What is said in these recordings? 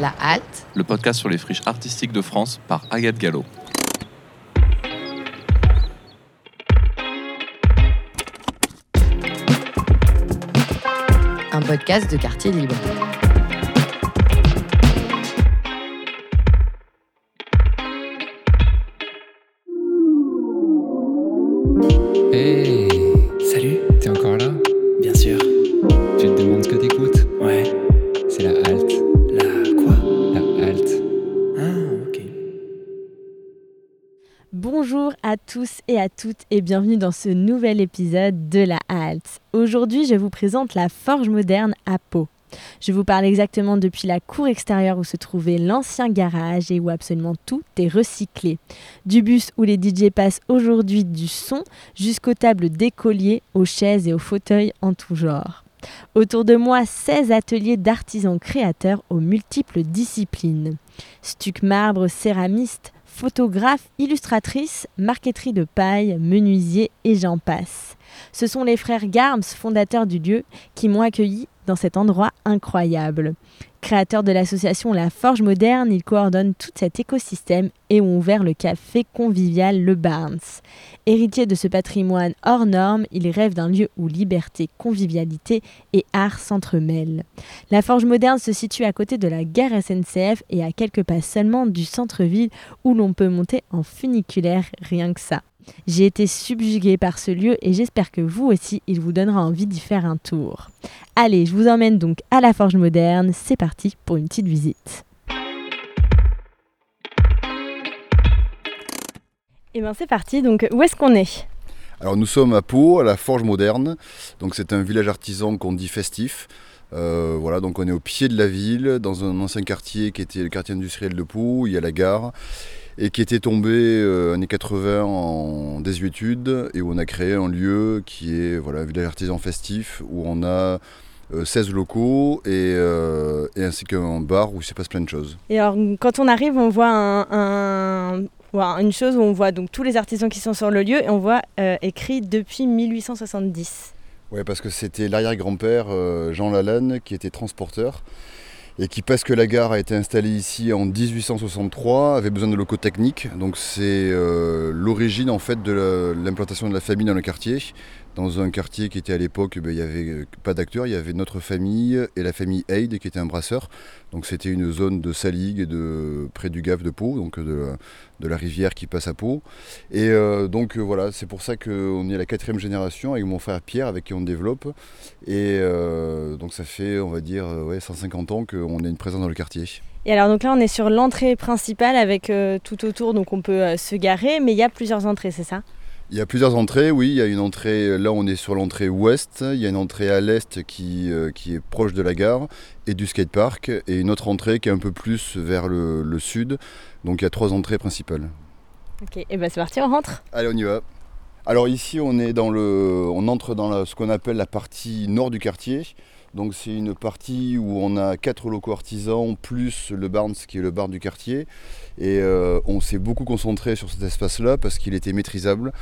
La Halte, le podcast sur les friches artistiques de France par Agathe Gallo. un podcast de quartier libre. Toutes et bienvenue dans ce nouvel épisode de la Halte. Aujourd'hui, je vous présente la Forge moderne à Pau. Je vous parle exactement depuis la cour extérieure où se trouvait l'ancien garage et où absolument tout est recyclé. Du bus où les DJ passent aujourd'hui du son jusqu'aux tables d'écoliers, aux chaises et aux fauteuils en tout genre. Autour de moi, 16 ateliers d'artisans créateurs aux multiples disciplines. Stuc marbre, céramiste, photographe, illustratrice, marqueterie de paille, menuisier et j'en passe. Ce sont les frères Garms, fondateurs du lieu, qui m'ont accueilli dans cet endroit incroyable. Créateurs de l'association La Forge Moderne, ils coordonnent tout cet écosystème et ont ouvert le café convivial Le Barnes. Héritiers de ce patrimoine hors norme, ils rêvent d'un lieu où liberté, convivialité et art s'entremêlent. La Forge Moderne se situe à côté de la gare SNCF et à quelques pas seulement du centre-ville où l'on peut monter en funiculaire rien que ça. J'ai été subjuguée par ce lieu et j'espère que vous aussi, il vous donnera envie d'y faire un tour. Allez, je vous emmène donc à la Forge Moderne. C'est parti pour une petite visite. Et bien c'est parti, donc où est-ce qu'on est? Alors nous sommes à Pau, à la Forge Moderne. Donc c'est un village artisan qu'on dit festif. Euh, voilà, donc on est au pied de la ville, dans un ancien quartier qui était le quartier industriel de Pau, il y a la gare, et qui était tombé euh, années 80 en désuétude, et où on a créé un lieu qui est voilà, un village artisan festif, où on a euh, 16 locaux, et, euh, et ainsi qu'un bar où il se passe plein de choses. Et alors quand on arrive, on voit un, un- voilà, une chose où on voit donc tous les artisans qui sont sur le lieu et on voit euh, écrit depuis 1870. Ouais, parce que c'était l'arrière-grand-père euh, Jean Lalanne qui était transporteur et qui, parce que la gare a été installée ici en 1863, avait besoin de locaux techniques. Donc c'est euh, l'origine en fait de la- l'implantation de la famille dans le quartier. Dans un quartier qui était à l'époque, ben, il n'y avait euh, pas d'acteurs, il y avait notre famille et la famille Haid qui était un brasseur. Donc c'était une zone de saligue de, près du Gave de Pau, donc de, la- de la rivière qui passe à Pau. Et euh, donc euh, voilà, c'est pour ça qu'on est à la quatrième génération avec mon frère Pierre avec qui on développe. Et euh, donc ça fait, on va dire, euh, ouais, 150 ans qu'on a une présence dans le quartier. Et alors donc là on est sur l'entrée principale avec euh, tout autour donc on peut euh, se garer mais il y a plusieurs entrées c'est ça? Il y a plusieurs entrées, oui. Il y a une entrée, là on est sur l'entrée ouest. Il y a une entrée à l'est qui, euh, qui est proche de la gare et du skatepark. Et une autre entrée qui est un peu plus vers le, le sud. Donc il y a trois entrées principales. Ok et ben c'est parti on rentre. Allez, on y va. Alors ici, on est dans le, on entre dans la- ce qu'on appelle la partie nord du quartier. Donc c'est une partie où on a quatre locaux artisans plus le Barnes qui est le bar du quartier. Et euh, on s'est beaucoup concentré sur cet espace-là parce qu'il était maîtrisable,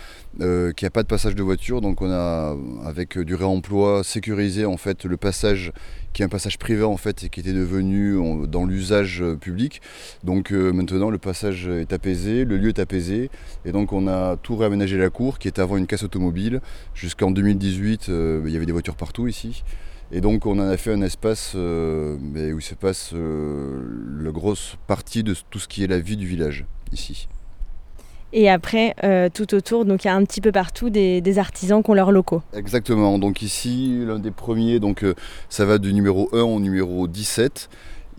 euh, qu'il n'y a pas de passage de voiture. Donc on a, avec du réemploi, sécurisé en fait le passage qui est un passage privé en fait et qui était devenu en- dans l'usage euh, public. Donc maintenant le passage est apaisé, le lieu est apaisé. Et donc on a tout réaménagé la cour qui est avant une casse automobile. Jusqu'en 2018, euh, il y avait des voitures partout ici. Et donc on en a fait un espace euh, où se passe euh, la grosse partie de tout ce qui est la vie du village ici. Et après euh, tout autour donc il y a un petit peu partout des, des artisans qui ont leurs locaux. Exactement, donc ici l'un des premiers, donc ça va du numéro 1 au numéro 17.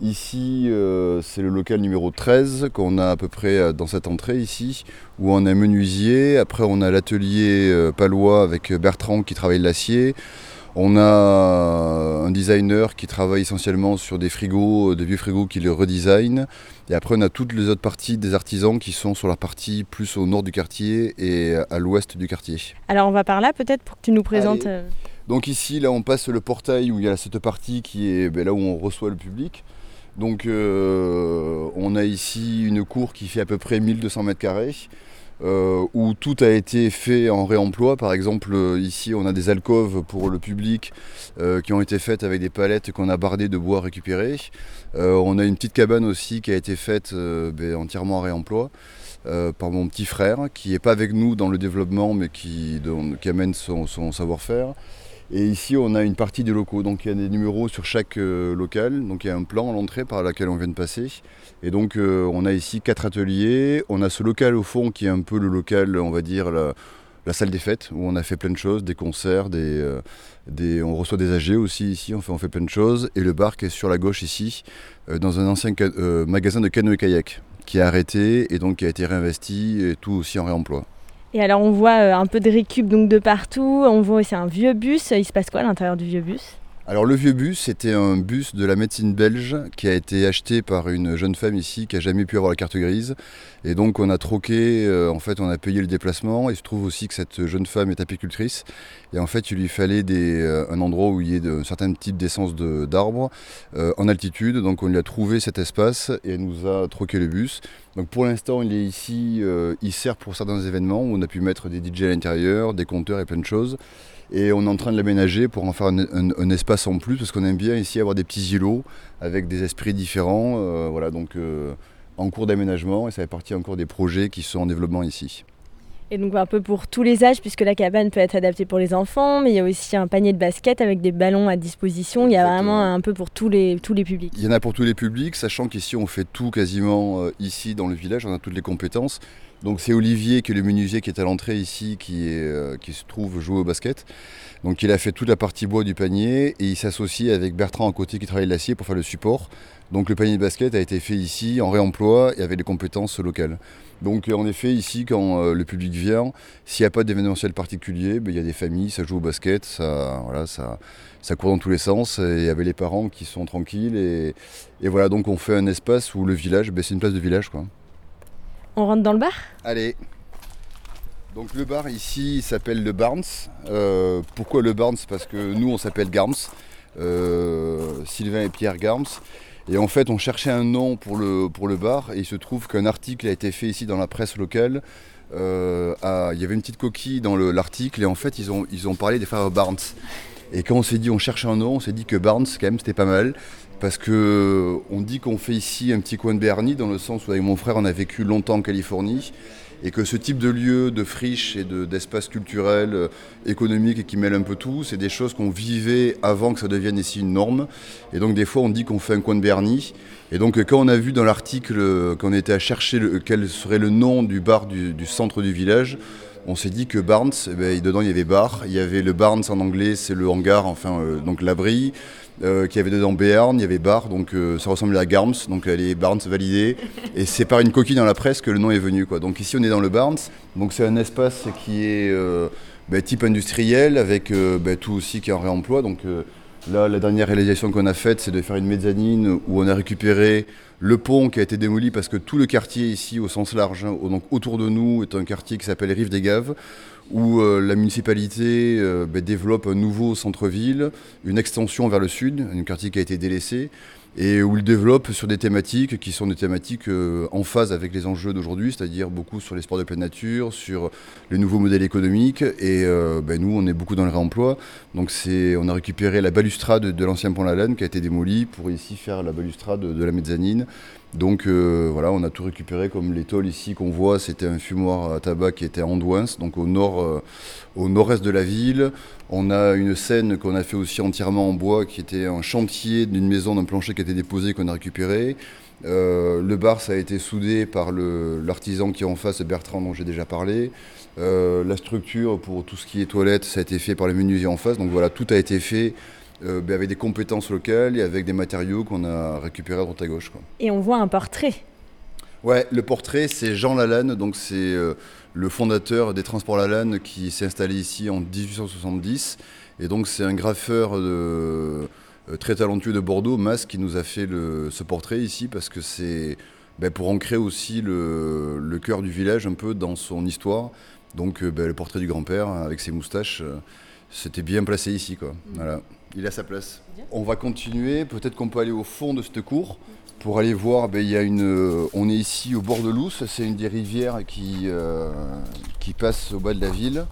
Ici euh, c'est le local numéro 13 qu'on a à peu près dans cette entrée ici, où on a menuisier, après on a l'atelier euh, palois avec Bertrand qui travaille l'acier. On a un designer qui travaille essentiellement sur des frigos, euh, des vieux frigos qui les redesign. Et après, on a toutes les autres parties des artisans qui sont sur la partie plus au nord du quartier et à l'ouest du quartier. Alors on va par là peut-être pour que tu nous présentes. Allez. euh, Donc ici, là, on passe le portail où il y a cette partie qui est ben, là où on reçoit le public. Donc euh, on a ici une cour qui fait à peu près 1200 mètres carrés. Euh, où tout a été fait en réemploi. Par exemple, euh, ici, on a des alcôves pour le public euh, qui ont été faites avec des palettes qu'on a bardées de bois récupéré. On a une petite cabane aussi qui a été faite ben, entièrement en réemploi. par mon petit frère qui n'est pas avec nous dans le développement mais qui, amène son savoir-faire. Et ici on a une partie des locaux, donc il y a des numéros sur chaque euh, local, donc il y a un plan à l'entrée par lequel on vient de passer. Et donc euh, on a ici quatre ateliers, on a ce local au fond qui est un peu le local, on va dire, la, salle des fêtes, où on a fait plein de choses, des concerts, des, euh, on reçoit des AG aussi ici, on fait, on fait plein de choses. Et le bar qui est sur la gauche ici, dans un ancien magasin de canoë kayak, qui a arrêté et donc qui a été réinvesti, et tout aussi en réemploi. Et alors on voit euh, un peu de récup donc de partout, on voit aussi un vieux bus, il se passe quoi à l'intérieur du vieux bus? Alors le vieux bus, c'était un bus de la médecine belge qui a été acheté par une jeune femme ici qui a jamais pu avoir la carte grise. Et donc on a troqué, euh, en fait on a payé le déplacement. Il se trouve aussi que cette jeune femme est apicultrice. Et en fait il lui fallait euh, un endroit où il y ait un certain type d'essence de- d'arbres euh, en altitude. Donc on lui a trouvé cet espace et elle nous a troqué le bus. Donc pour l'instant il est ici, il sert pour certains événements où on a pu mettre des DJ à l'intérieur, des compteurs et plein de choses. Et on est en train de l'aménager pour en faire un, un- un espace en plus, parce qu'on aime bien ici avoir des petits îlots avec des esprits différents. euh, voilà, donc euh, en cours d'aménagement, et ça fait partie encore des projets qui sont en développement ici. Et donc un peu pour tous les âges, puisque la cabane peut être adaptée pour les enfants, mais il y a aussi un panier de basket avec des ballons à disposition. Il y a vraiment un peu pour tous les, tous les publics. Il y en a pour tous les publics, sachant qu'ici on fait tout quasiment euh, ici dans le village, on a toutes les compétences. Donc c'est Olivier qui est le menuisier qui est à l'entrée ici, euh, qui se trouve jouer au basket. Donc il a fait toute la partie bois du panier et il s'associe avec Bertrand à côté qui travaille l'acier pour faire le support. Donc le panier de basket a été fait ici en réemploi et avec des compétences locales. Donc en effet ici quand euh, le public vient, s'il n'y a pas d'événementiel particulier, ben, il y a des familles, ça joue au basket, ça, court dans tous les sens et il y avait les parents qui sont tranquilles et, et voilà donc on fait un espace où le village, ben, c'est une place de village quoi. On rentre dans le bar? Allez. Donc le bar ici s'appelle le Barnes. Euh, pourquoi le Barnes? Parce que nous on s'appelle Garms. Euh, Sylvain et Pierre Garms. Et en fait on cherchait un nom pour le, bar et il se trouve qu'un article a été fait ici dans la presse locale. Euh, il y avait une petite coquille dans le- l'article et en fait ils ont, ils ont parlé des frères Barnes. Et quand on s'est dit on cherche un nom, on s'est dit que Barnes quand même c'était pas mal. Parce que on dit qu'on fait ici un petit coin de Bernie, dans le sens où avec mon frère on a vécu longtemps en Californie, et que ce type de lieu, de friche et de- d'espace culturel, euh, économique et qui mêle un peu tout, c'est des choses qu'on vivait avant que ça devienne ici une norme. Et donc des fois on dit qu'on fait un coin de Bernie. Et donc euh, quand on a vu dans l'article euh, qu'on était à chercher quel serait le nom du bar du, centre du village, on s'est dit que Barnes, eh ben, dedans il y avait bar, il y avait le Barnes en anglais, c'est le hangar, enfin euh, donc l'abri, euh, qui avait dedans Béarn, il y avait bar, donc euh, ça ressemblait à Garms, donc euh, les Barnes validés. Et c'est par une coquille dans la presse que le nom est venu. Donc ici on est dans le Barnes, donc c'est un espace qui est euh, ben, type industriel, avec ben, tout aussi qui est en réemploi. Donc là, la dernière réalisation qu'on a faite, c'est de faire une mezzanine où on a récupéré le pont qui a été démoli parce que tout le quartier ici, au sens large, hein, donc autour de nous, est un quartier qui s'appelle Rive des Gaves, où euh, la municipalité euh, ben, développe un nouveau centre-ville, une extension vers le sud, un quartier qui a été délaissé, et où il développe sur des thématiques qui sont des thématiques euh, en phase avec les enjeux d'aujourd'hui, c'est-à-dire beaucoup sur les sports de pleine nature, sur les nouveaux modèles économiques, et ben, nous on est beaucoup dans le réemploi, donc on a récupéré la balustrade de l'ancien pont Lalanne qui a été démolie pour ici faire la balustrade de la mezzanine, donc euh, voilà, on a tout récupéré comme les tôles ici qu'on voit, c'était un fumoir à tabac qui était à Andouins, donc au nord, euh, au nord-est de la ville. On a une scène qu'on a fait aussi entièrement en bois, qui était un chantier d'une maison d'un plancher qui a été déposé, qu'on a récupéré. Euh, le bar, ça a été soudé par l'artisan qui est en face, Bertrand, dont j'ai déjà parlé. La structure pour tout ce qui est toilette, ça a été fait par le menuisier en face. Donc voilà, tout a été fait euh, ben, avec des compétences locales et avec des matériaux qu'on a récupérés à droite à gauche. quoi. Et on voit un portrait. Ouais, le portrait, c'est Jean Lalanne, donc c'est euh, le fondateur des Transports Lalanne qui s'est installé ici en 1870. Et donc c'est un graffeur de- euh, très talentueux de Bordeaux, Mas, qui nous a fait le- ce portrait ici parce que c'est ben, pour ancrer aussi le, le cœur du village un peu dans son histoire. Donc ben, le portrait du grand-père avec ses moustaches, euh, c'était bien placé ici. Quoi. Voilà. il a sa place. On va continuer, peut-être qu'on peut aller au fond de cette cour pour aller voir, ben, il y a une, euh, on est ici au bord de l'Ousse, c'est une des rivières qui, euh, qui passe au bas de la ville.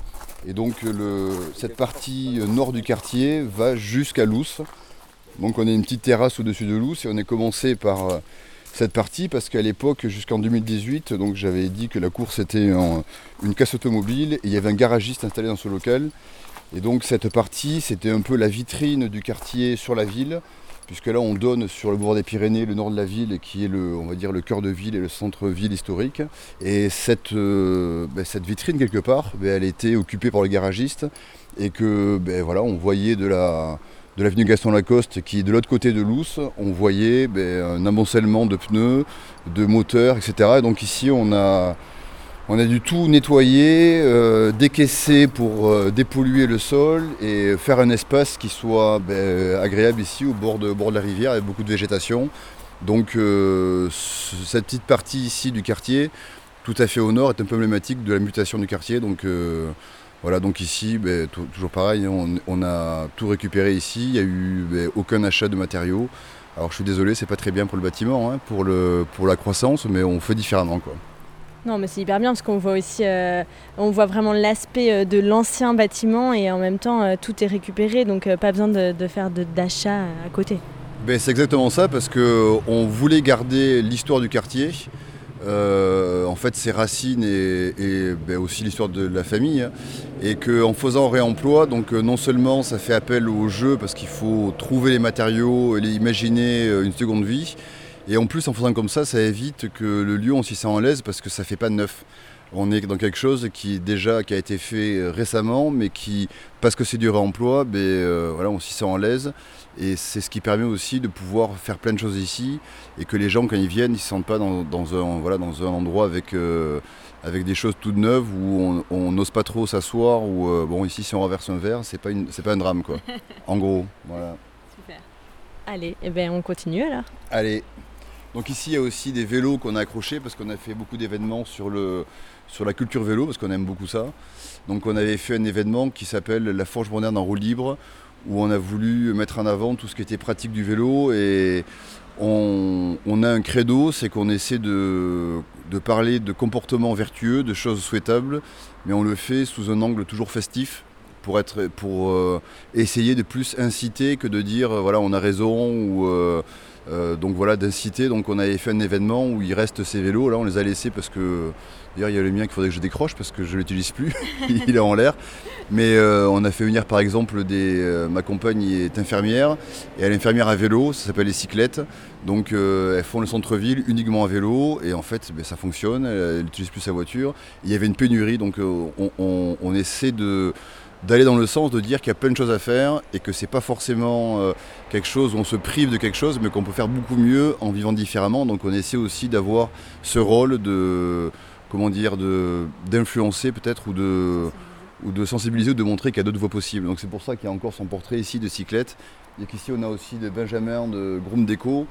Et donc le, cette partie nord du quartier va jusqu'à l'Ousse. Donc on a une petite terrasse au-dessus de l'Ousse et on est commencé par euh, cette partie parce qu'à l'époque, jusqu'en 2018, donc j'avais dit que la course était en- une casse automobile et il y avait un garagiste installé dans ce local. Et donc cette partie, c'était un peu la vitrine du quartier sur la ville, puisque là on donne sur le bord des Pyrénées, le nord de la ville, qui est le, on va dire, le cœur de ville et le centre-ville historique. Et cette, euh, ben, cette vitrine quelque part, ben, elle était occupée par le garagiste et que ben, voilà, on voyait de la de l'avenue Gaston Lacoste qui de l'autre côté de l'Ousse, on voyait ben, un amoncellement de pneus, de moteurs, etc. Et donc ici on a on a dû tout nettoyer, euh, décaisser pour euh, dépolluer le sol et faire un espace qui soit ben, agréable ici au bord de, bord de la rivière avec beaucoup de végétation. Donc euh, ce- cette petite partie ici du quartier, tout à fait au nord, est un peu emblématique de la mutation du quartier. Donc euh, voilà, donc ici, ben, tou- toujours pareil, on, on a tout récupéré ici, il n'y a eu ben, aucun achat de matériaux. Alors je suis désolé, c'est pas très bien pour le bâtiment, hein, pour la croissance, mais on fait différemment. Quoi. Non, mais c'est hyper bien parce qu'on voit aussi, euh, on voit vraiment l'aspect euh, de l'ancien bâtiment et en même temps euh, tout est récupéré, donc pas besoin de, de faire d'achat à côté. Ben, c'est exactement ça, parce qu'on voulait garder l'histoire du quartier, en fait ses racines et, ben, aussi l'histoire de la famille, hein, et qu'en faisant réemploi, non seulement ça fait appel au jeu, parce qu'il faut trouver les matériaux et imaginer une seconde vie, et en plus en faisant comme ça, ça évite que le lieu on s'y sent en l'aise, parce que ça fait pas de neuf. On est dans quelque chose qui déjà qui a été fait euh, récemment, mais qui, parce que c'est du réemploi, ben, euh, voilà, on s'y sent en l'aise. Et c'est ce qui permet aussi de pouvoir faire plein de choses ici et que les gens, quand ils viennent, ils ne se sentent pas dans, dans un, voilà, dans un endroit avec, euh, avec des choses toutes neuves où on- n'ose pas trop s'asseoir. Ou euh, bon, ici, si on renverse un verre, c'est pas, une- pas un drame, quoi. En gros, voilà. Super. Allez, eh ben, on continue alors. Allez. Donc ici, il y a aussi des vélos qu'on a accrochés parce qu'on a fait beaucoup d'événements sur, sur la culture vélo parce qu'on aime beaucoup ça. Donc on avait fait un événement qui s'appelle la Forge moderne en roue libre où on a voulu mettre en avant tout ce qui était pratique du vélo et on, on a un credo, c'est qu'on essaie de, de parler de comportements vertueux, de choses souhaitables, mais on le fait sous un angle toujours festif pour, être, pour euh, essayer de plus inciter que de dire euh, voilà on a raison ou euh, euh, donc voilà d'inciter. Donc on avait fait un événement où il reste ces vélos. Là on les a laissés parce que d'ailleurs il y a le mien qu'il faudrait que je décroche parce que je ne l'utilise plus. il est en l'air. Mais euh, on a fait venir par exemple des. euh, ma compagne est infirmière et elle est infirmière à vélo. Ça s'appelle les cyclettes. Donc elles font le centre-ville uniquement à vélo et en fait ben, ça fonctionne. Elle n'utilise plus sa voiture. Il y avait une pénurie donc on, on- on essaie de d'aller dans le sens de dire qu'il y a plein de choses à faire et que c'est pas forcément euh, quelque chose où on se prive de quelque chose, mais qu'on peut faire beaucoup mieux en vivant différemment. Donc on essaie aussi d'avoir ce rôle de comment dire de d'influencer peut-être ou de sensibiliser ou de montrer qu'il y a d'autres voies possibles. Donc c'est pour ça qu'il y a encore son portrait ici de cyclette. Et qu'ici on a aussi de Benjamin de Groom Déco,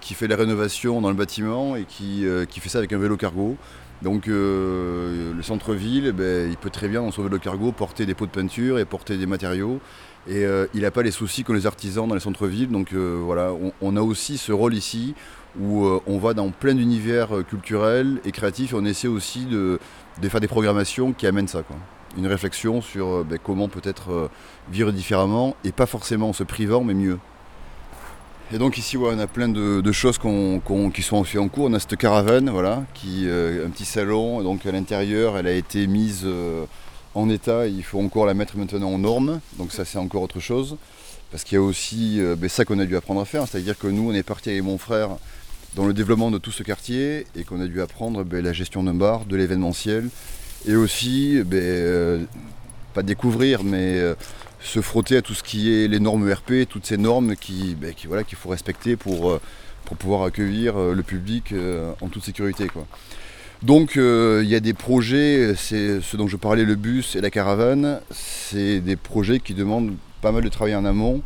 qui fait les rénovations dans le bâtiment et qui, euh, qui fait ça avec un vélo cargo. Donc euh, le centre-ville, eh ben, il peut très bien dans son vélo cargo porter des pots de peinture et porter des matériaux. Et euh, il n'a pas les soucis qu'ont les artisans dans les centres-villes. Donc euh, voilà, on, a aussi ce rôle ici où on va dans plein d'univers culturels et créatifs et on essaie aussi de, faire des programmations qui amènent ça. Quoi. Une réflexion sur ben, comment peut-être vivre différemment et pas forcément en se privant, mais mieux. Et donc ici, on a plein de, choses qui sont en cours. On a cette caravane, voilà, qui, euh, un petit salon. Donc à l'intérieur, elle a été mise euh, en état. Il faut encore la mettre maintenant en norme. Donc ça, c'est encore autre chose. Parce qu'il y a aussi euh, ben, ça qu'on a dû apprendre à faire. C'est-à-dire que nous, on est parti avec mon frère dans le développement de tout ce quartier et qu'on a dû apprendre ben, la gestion d'un bar, de l'événementiel. Et aussi, ben, pas découvrir, mais se frotter à tout ce qui est les normes ERP, toutes ces normes qui, ben, qui, voilà, qu'il faut respecter pour, euh, pour pouvoir accueillir euh, le public euh, en toute sécurité. Quoi. Donc euh, il y a des projets, c'est ce dont je parlais, le bus et la caravane, c'est des projets qui demandent pas mal de travail en amont,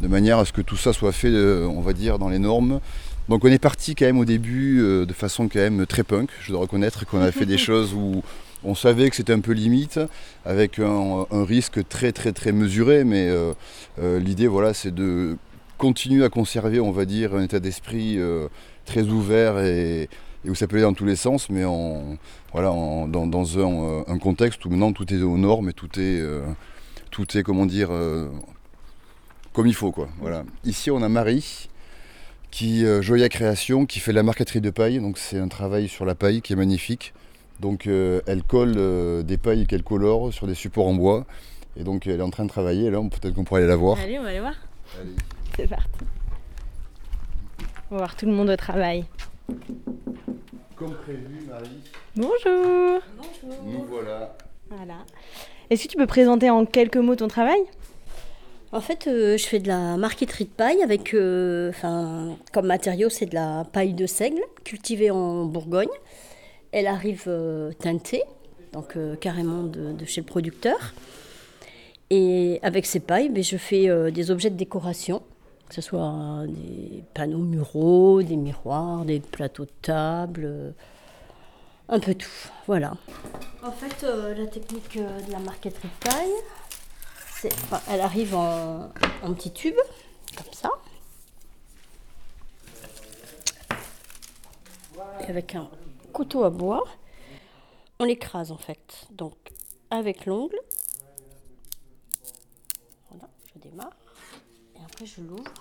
de manière à ce que tout ça soit fait, euh, on va dire, dans les normes. Donc on est parti quand même au début euh, de façon quand même très punk, je dois reconnaître qu'on a fait des choses où On savait que c'était un peu limite, avec un, risque très très très mesuré, mais euh, euh, l'idée voilà, c'est de continuer à conserver, on va dire, un état d'esprit euh, très ouvert et, où ça peut aller dans tous les sens, mais voilà, dans, un, contexte où maintenant tout est aux normes et tout est, comment dire, comme il faut. Quoi. Voilà. Ici, on a Marie, qui euh, Joya Création, qui fait la marqueterie de paille. Donc c'est un travail sur la paille qui est magnifique. Donc euh, elle colle euh, des pailles qu'elle colore sur des supports en bois. Et donc elle est en train de travailler. Là, peut-être qu'on pourrait aller la voir. Allez, on va aller voir. Allez. C'est parti. On va voir tout le monde au travail. Comme prévu, Marie, Bonjour. nous voilà. Voilà. Est-ce que tu peux présenter en quelques mots ton travail? En fait, euh, je fais de la marqueterie de paille avec, euh, enfin, comme matériau, c'est de la paille de seigle cultivée en Bourgogne. Elle arrive euh, teintée, donc euh, carrément de, chez le producteur. Et avec ces pailles, ben, je fais euh, des objets de décoration, que ce soit des panneaux muraux, des miroirs, des plateaux de table, un peu tout. Voilà. En fait, la technique de la marqueterie de paille, elle arrive en, petits tubes, comme ça. Avec un couteau à bois, on l'écrase en fait. Donc, avec l'ongle, voilà, je démarre. Et après, je l'ouvre.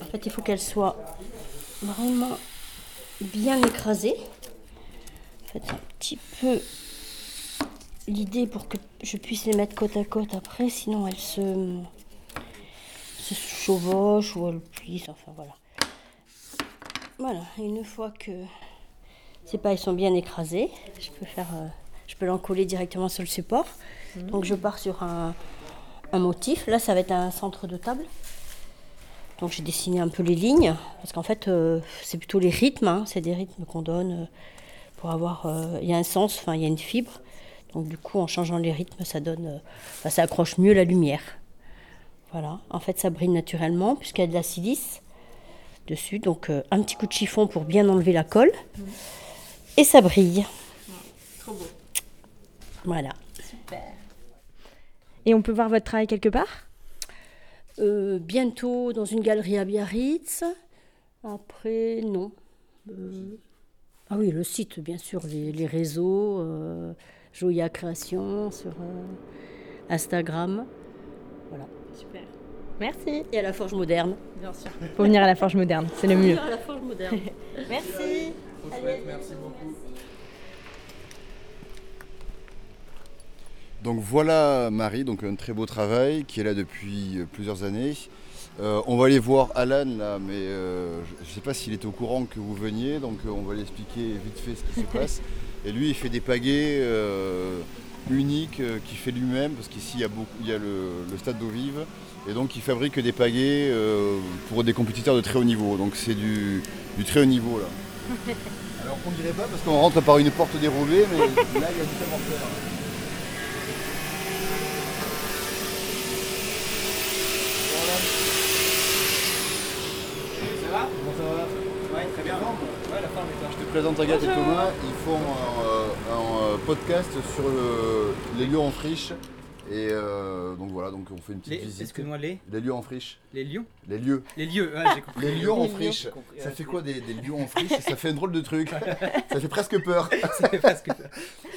En fait, il faut qu'elle soit vraiment bien écrasée. Faites un petit peu l'idée pour que je puisse les mettre côte à côte après, sinon elles se, se chevauchent ou elles plissent, enfin voilà. Voilà, une fois que ces pailles sont bien écrasées, je peux faire, euh, je peux l'encoller directement sur le support. Donc je pars sur un, un motif. Là, ça va être un centre de table. Donc j'ai dessiné un peu les lignes, parce qu'en fait, euh, c'est plutôt les rythmes, hein, c'est des rythmes qu'on donne euh, pour avoir... euh, Il y a un sens, enfin il y a une fibre. Donc du coup, en changeant les rythmes, ça donne... ça accroche mieux la lumière. Voilà, en fait, ça brille naturellement, puisqu'il y a de la silice dessus. Donc euh, un petit coup de chiffon pour bien enlever la colle. Et ça brille. Trop beau. Voilà. Et on peut voir votre travail quelque part? Euh, bientôt dans une galerie à Biarritz. Après, non. Euh, Ah oui, le site, bien sûr, les, les réseaux, euh, Joya Création sur euh, Instagram. Voilà. Super. Merci. Et à la Forge Moderne. Bien sûr. Faut venir à la Forge Moderne, c'est le mieux. À la Forge Moderne. Merci. Merci beaucoup. Donc voilà Marie, donc un très beau travail qui est là depuis euh, plusieurs années. Euh, on va aller voir Alan là, mais euh, je ne sais pas s'il est au courant que vous veniez, donc euh, on va lui expliquer vite fait ce qui se passe. Et lui, il fait des pagaies uniques euh, qu'il fait lui-même, parce qu'ici il y a, beaucoup, il y a le, le stade d'eau vive, et donc il fabrique des pagaies euh, pour des compétiteurs de très haut niveau. Donc c'est du, du très haut niveau là. Alors on dirait pas parce qu'on rentre par une porte dérobée, mais là il y a du savoir-faire. Comment ça va? Ouais, très bien. Ouais, la forme est Je te présente Agathe et Thomas. Ils font un, un, podcast sur le- les lieux en friche. Et euh, donc voilà, donc on fait une petite Les, visite. excuse-moi, les, Les lieux en friche. les lions Les lieux. Les lieux, ouais, j'ai compris. Les lieux en lions, friche. j'ai compris, Ça fait quoi des, des lieux en friche? Ça fait un drôle de truc. Ça fait presque peur. C'est parce que...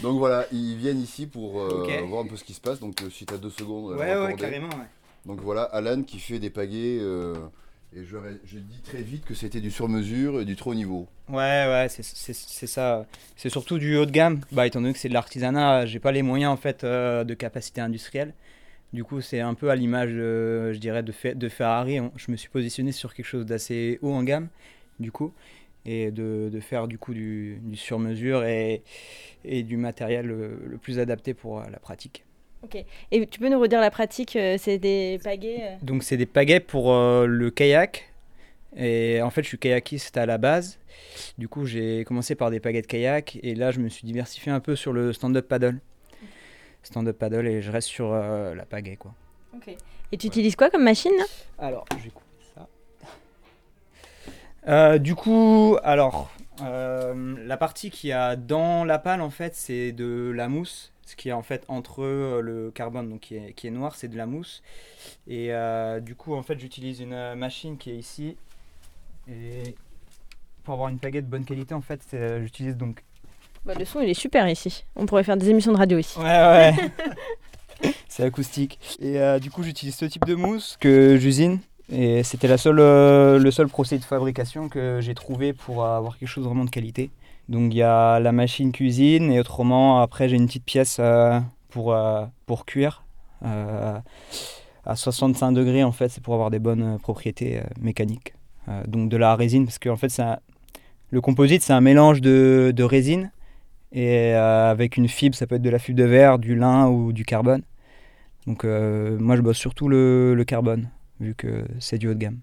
Donc voilà, ils viennent ici pour euh, voir un peu ce qui se passe. Donc euh, si tu as deux secondes, Ouais, ouais, carrément, ouais. Donc voilà, Alan qui fait des pagaies. Et je dis très vite que c'était du sur-mesure et du trop niveau. Ouais, ouais, c'est- ça. C'est surtout du haut de gamme. Bah, étant donné que c'est de l'artisanat, j'ai pas les moyens en fait euh, de capacité industrielle. Du coup, c'est un peu à l'image, euh, je dirais, de, Fe- de Ferrari. Je me suis positionné sur quelque chose d'assez haut en gamme, du coup, et de, faire du coup du, sur-mesure et, du matériel euh, le plus adapté pour la pratique. Et tu peux nous redire la pratique euh, C'est des pagaies euh, Donc c'est des pagaies pour euh, le kayak. Et en fait, je suis kayakiste à la base. Du coup, j'ai commencé par des pagaies de kayak. Et là, je me suis diversifié un peu sur le stand-up paddle. Stand-up paddle et je reste sur la pagaie, quoi. Et tu utilises quoi comme machine là? Alors, je vais couper ça. Euh, du coup, alors, euh, la partie qu'il y a dans la pâle, en fait, c'est de la mousse. Ce qui est en fait entre euh, le carbone, donc qui est, qui est noir, c'est de la mousse. Et euh, du coup, en fait, j'utilise une euh, machine qui est ici. Et pour avoir une baguette de bonne qualité, en fait, j'utilise donc. Bah, le son, il est super ici. On pourrait faire des émissions de radio ici. Ouais, ouais. c'est acoustique. Et euh, du coup, j'utilise ce type de mousse que j'usine. Et c'était la seule, euh, le seul procédé de fabrication que j'ai trouvé pour avoir quelque chose vraiment de qualité. Donc il y a la machine cuisine et autrement, après j'ai une petite pièce euh, pour, euh, pour cuire. euh, à 65 degrés en fait, c'est pour avoir des bonnes propriétés mécaniques. Donc de la résine, parce que en fait, un- le composite c'est un mélange de, de résine et avec une fibre, ça peut être de la fibre de verre, du lin ou du carbone. Donc moi je bosse surtout le, le carbone, vu que c'est du haut de gamme.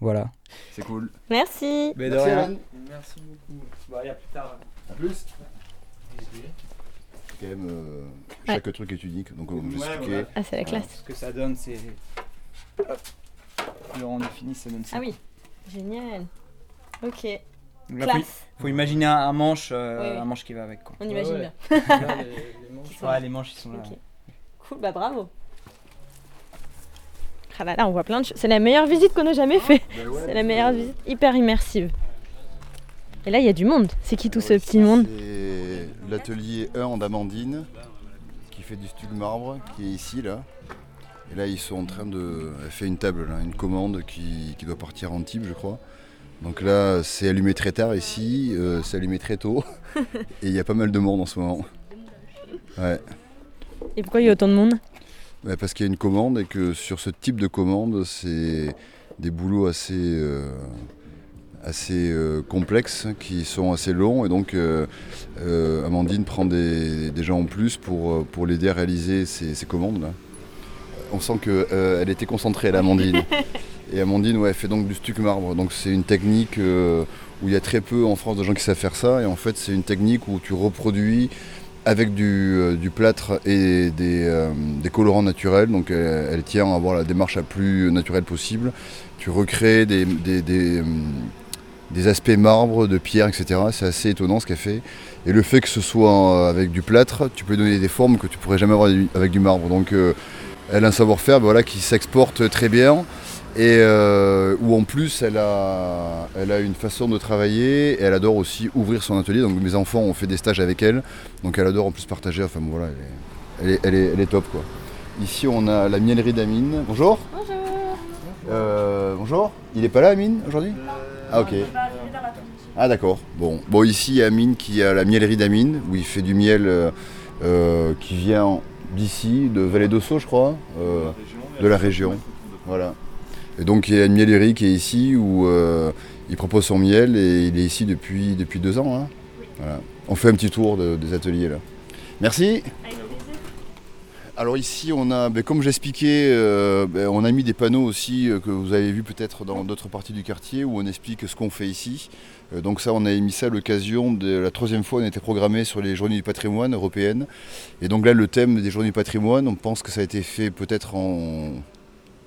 Voilà. C'est cool. Merci. Mais Merci, Alan. Merci beaucoup. Bah, à plus tard. À plus. Quand même, euh, chaque truc est unique, donc on vous Ouais, expliquer. voilà. Ah, c'est la classe. Ce que ça donne, c'est. Hop. Le rendu fini, ça donne ça. Ah oui. Génial. Ok. Donc là, faut, Classe. faut imaginer un, un manche, euh, Oui, un manche qui va avec quoi. On imagine ouais. bien. Là, les, les manches. Ouais, les manches ils sont là. Cool, bah bravo. Ah là là, on voit plein de choses. C'est la meilleure visite qu'on a jamais fait. Ben ouais, C'est la meilleure visite, hyper immersive. Et là, il y a du monde. C'est qui tout ce petit monde C'est l'atelier 1 d'Amandine qui fait du stuc marbre qui est ici là. Et là ils sont en train de. Elle fait une table, là, une commande qui, qui doit partir en type je crois. Donc là c'est allumé très tard ici, euh, c'est allumé très tôt. Et il y a pas mal de monde en ce moment. Ouais. Et pourquoi il y a autant de monde? Ouais, parce qu'il y a une commande et que sur ce type de commande, c'est des boulots assez, euh, assez euh, complexes qui sont assez longs et donc euh, Amandine prend des, des gens en plus pour, pour l'aider à réaliser ces, ces commandes. On sent qu'elle était concentrée, la Amandine. Et Amandine, ouais, elle fait donc du stuc marbre. Donc c'est une technique où il y a très peu en France de gens qui savent faire ça. Et en fait, c'est une technique où tu reproduis avec du, euh, du plâtre et des, euh, colorants naturels. Donc elle, tient à avoir la démarche la plus naturelle possible. Tu recrées des, des aspects marbre, de pierre, etc. C'est assez étonnant ce qu'elle fait. Et le fait que ce soit euh, avec du plâtre, tu peux donner des formes que tu pourrais jamais avoir avec du marbre. Donc euh, elle a un savoir-faire voilà, qui s'exporte très bien et euh, où en plus elle a, elle a une façon de travailler et elle adore aussi ouvrir son atelier. Donc mes enfants ont fait des stages avec elle, donc elle adore en plus partager. Enfin bon, voilà, elle est, elle est, elle est- elle est top quoi. Ici on a la mielerie d'Amine. Bonjour. Bonjour. bonjour. Il est pas là Amine aujourd'hui? Ah ok. Ah d'accord. Bon. bon ici il y a Amine qui a la mielerie d'Amine où il fait du miel euh, euh, qui vient d'ici, de Vallée d'Osso je crois, euh, de la région. Voilà. Et donc il y a une miellerie qui est ici où euh, il propose son miel et il est ici depuis, depuis deux ans. hein. Voilà. On fait un petit tour de- des ateliers là. Merci. Alors ici on a, ben, comme j'expliquais, euh, ben, on a mis des panneaux aussi euh, que vous avez vu peut-être dans d'autres parties du quartier où on explique ce qu'on fait ici. Donc ça on a émis ça à l'occasion de la troisième fois on été programmé sur les journées du patrimoine européennes. Et donc là le thème des journées du patrimoine, on pense que ça a été fait peut-être en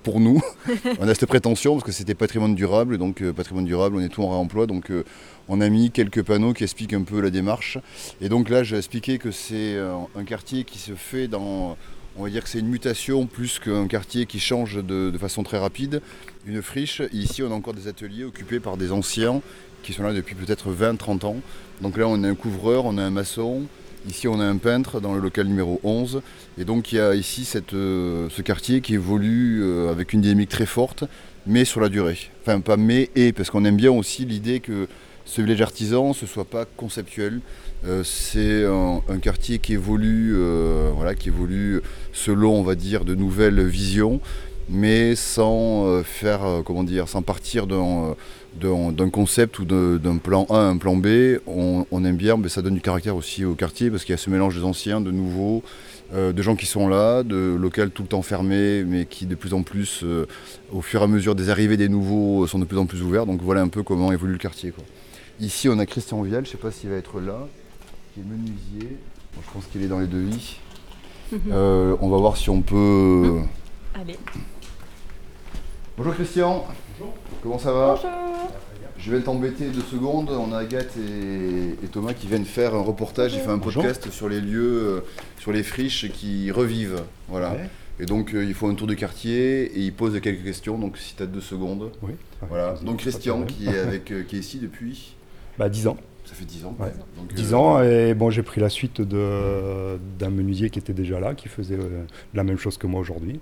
pour nous. on a cette prétention parce que c'était patrimoine durable, donc euh, patrimoine durable, on est tout en réemploi, donc euh, on a mis quelques panneaux qui expliquent un peu la démarche. Et donc là, j'ai expliqué que c'est euh, un quartier qui se fait dans, on va dire que c'est une mutation plus qu'un quartier qui change de, façon très rapide, une friche. Ici, on a encore des ateliers occupés par des anciens qui sont là depuis peut-être 20-30 ans. Donc là, on a un couvreur, on a un maçon. Ici, on a un peintre dans le local numéro 11. Et donc, il y a ici euh, ce quartier qui évolue euh, avec une dynamique très forte, mais sur la durée. Enfin, pas mais et, parce qu'on aime bien aussi l'idée que ce village artisan, ce soit pas conceptuel. Euh, c'est un, quartier qui évolue, voilà, qui évolue selon, on va dire, de nouvelles visions, mais sans faire, comment dire, sans partir d'un d'un- concept ou d'un plan A à un plan B. On, on aime bien, mais ça donne du caractère aussi au quartier parce qu'il y a ce mélange des anciens, de nouveaux, euh, de gens qui sont là, de locales tout le temps fermés, mais qui de plus en plus, euh, au fur et à mesure des arrivées des nouveaux, sont de plus en plus ouverts. Donc voilà un peu comment évolue le quartier. quoi. Ici, on a Christian Vial, je ne sais pas s'il va être là, qui est menuisier. Bon, je pense qu'il est dans les devis. Euh, on va voir si on peut. Allez. Bonjour Christian. Comment ça va Je vais t'embêter deux secondes. On a Agathe et, et Thomas qui viennent faire un reportage. Ils font un podcast sur les lieux, euh, sur les friches qui revivent. Voilà. Ouais. Et donc euh, ils font un tour de quartier et ils posent quelques questions. Donc si tu as deux secondes. Oui. Voilà. Vas-y, Donc Christian qui est, avec, euh, qui est ici depuis. Bah 10 ans. Ça fait 10 ans. Ouais. Donc, 10 euh, ans et bon j'ai pris la suite de- d'un menuisier qui était déjà là, qui faisait euh, la même chose que moi aujourd'hui,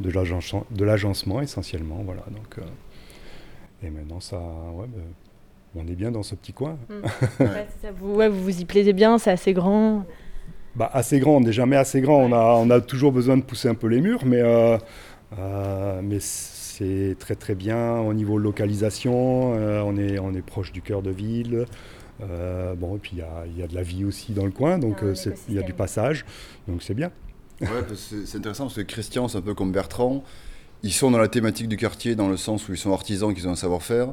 de l'agencement- essentiellement, voilà. Donc, euh, et maintenant ça, ouais, bah, on est bien dans ce petit coin. Ouais, c'est ça, vous, ouais, vous vous y plaisez bien, c'est assez grand. Bah, assez grand, on n'est jamais assez grand. On a, on a toujours besoin de pousser un peu les murs, mais, euh, euh, mais c'est très très bien au niveau localisation. on, est, on est proche du cœur de ville. Bon, et puis il y a, y a de la vie aussi dans le coin, donc Ah, il y a du passage, donc c'est bien. Ouais, c'est- intéressant parce que Christian, c'est un peu comme Bertrand. Ils sont dans la thématique du quartier dans le sens où ils sont artisans, qu'ils ont un savoir-faire.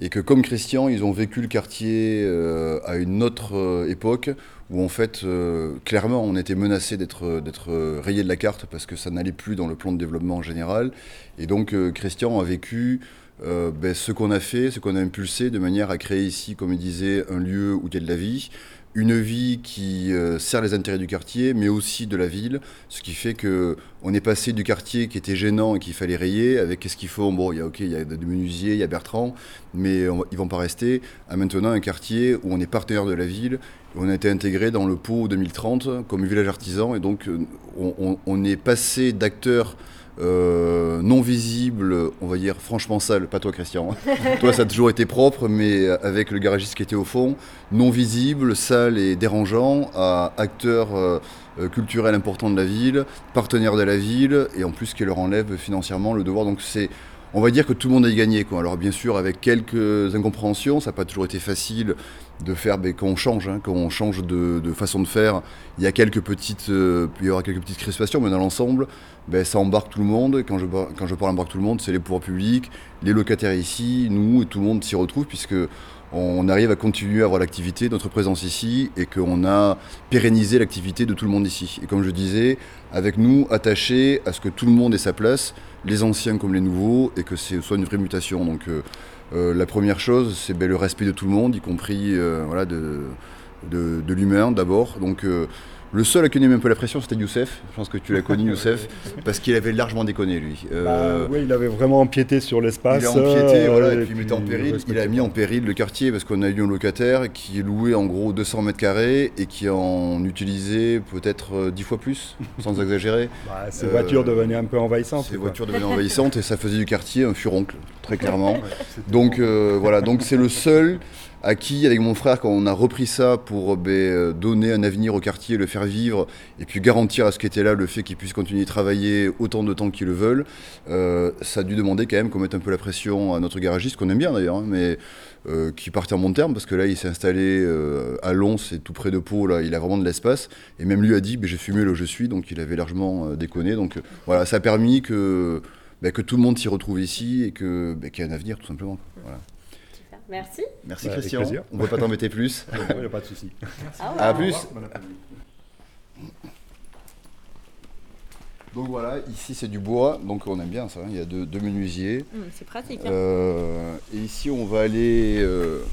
Et que comme Christian, ils ont vécu le quartier euh, à une autre euh, époque où en fait, euh, clairement, on était menacé d'être d'être rayé de la carte parce que ça n'allait plus dans le plan de développement en général. Et donc Christian a vécu ben, ce qu'on a fait, ce qu'on a impulsé de manière à créer ici, comme il disait, un lieu où il y a de la vie, une vie qui euh, sert les intérêts du quartier, mais aussi de la ville, ce qui fait que on est passé du quartier qui était gênant et qu'il fallait rayer, avec qu'est-ce qu'il faut, bon, il y a ok, il y a des menuisiers, il y a Bertrand, mais on- ils vont pas rester, à maintenant un quartier où on est partenaire de la ville, on a été intégré dans le Pau 2030 comme village artisan, et donc euh, on, on- on est passé d'acteurs euh, non visibles, on va dire franchement sale, pas toi Christian, toi ça a toujours été propre, mais avec le garagiste qui était au fond, non visible, sale et dérangeant, acteur euh, euh, culturel important de la ville, partenaire de la ville, et en plus qui leur enlève financièrement le devoir. Donc c'est, on va dire que tout le monde a gagné. Alors bien sûr, avec quelques incompréhensions, ça n'a pas toujours été facile de faire, mais quand on change, hein, quand on change de, façon de faire, il y a quelques petites, euh, il y aura quelques petites crispations, mais dans l'ensemble, ben, ça embarque tout le monde. Quand je, par- quand je parle embarque tout le monde, c'est les pouvoirs publics, les locataires ici, nous, et tout le monde s'y retrouve, puisque on arrive à continuer à avoir l'activité, notre présence ici, et qu'on a pérennisé l'activité de tout le monde ici. Et comme je disais, avec nous, attachés à ce que tout le monde ait sa place, les anciens comme les nouveaux, et que ce soit une vraie mutation. Donc euh, euh, la première chose, c'est ben, le respect de tout le monde, y compris euh, voilà, de, de, de l'humain d'abord. Donc le seul à qui on a mis un peu la pression, c'était Youssef. Je pense que tu l'as connu, Youssef, parce qu'il avait largement déconné, lui. Euh, Bah, oui, il avait vraiment empiété sur l'espace. il a empiété, euh, voilà, et et puis il mettait en péril. Il a mis en péril le quartier parce qu'on a eu un locataire qui louait en gros 200 mètres carrés et qui en utilisait peut-être euh, 10 fois plus, sans exagérer. Bah, ses Euh, voitures devenaient un peu envahissantes. Ces voitures devenaient envahissantes et ça faisait du quartier un furoncle, très clairement. Donc euh, voilà, donc c'est le seul à qui, avec mon frère, quand on a repris ça pour ben, euh, donner un avenir au quartier, le faire vivre, et puis garantir à ce qui était là le fait qu'ils puissent continuer de travailler autant de temps qu'ils le veulent, euh, ça a dû demander quand même qu'on mette un peu la pression à notre garagiste, qu'on aime bien d'ailleurs, hein, mais euh, qui partait en bon terme, parce que là, il s'est installé euh, à Lons, c'est tout près de Pau, là, il a vraiment de l'espace, et même lui a dit, ben, j'ai fumé là où je suis, donc il avait largement euh, déconné, donc euh, voilà, ça a permis que, ben, que tout le monde s'y retrouve ici, et ben, qu'il y a un avenir, tout simplement. Voilà. Merci. Merci Bah, Christian. On ne va pas t'embêter plus. Il n'y a pas de souci. À plus. Donc voilà, ici c'est du bois, donc on aime bien ça. hein. Il y a deux, deux menuisiers. Hum, c'est pratique. hein. Euh, et ici on va aller euh,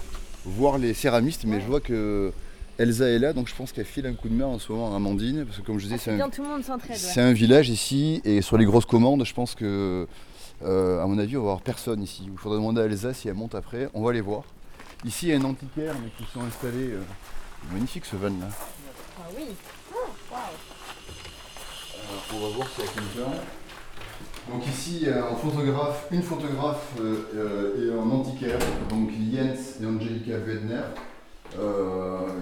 voir les céramistes, mais je vois que Elsa est là, donc je pense qu'elle file un coup de main en ce moment à Amandine, parce que comme je disais, Ah, un, c'est un village ici, et sur les grosses commandes, je pense que, euh, à mon avis, on va avoir personne ici. Il faudra demander à Elsa si elle monte après. On va les voir. Ici, il y a un antiquaire, mais qui sont installés. euh, magnifique ce van là. Ah oui. Alors, on va voir s'il y a quelqu'un. Donc ici, il y a un photographe, une photographe euh, et un antiquaire, donc Jens et Angelika Wedner,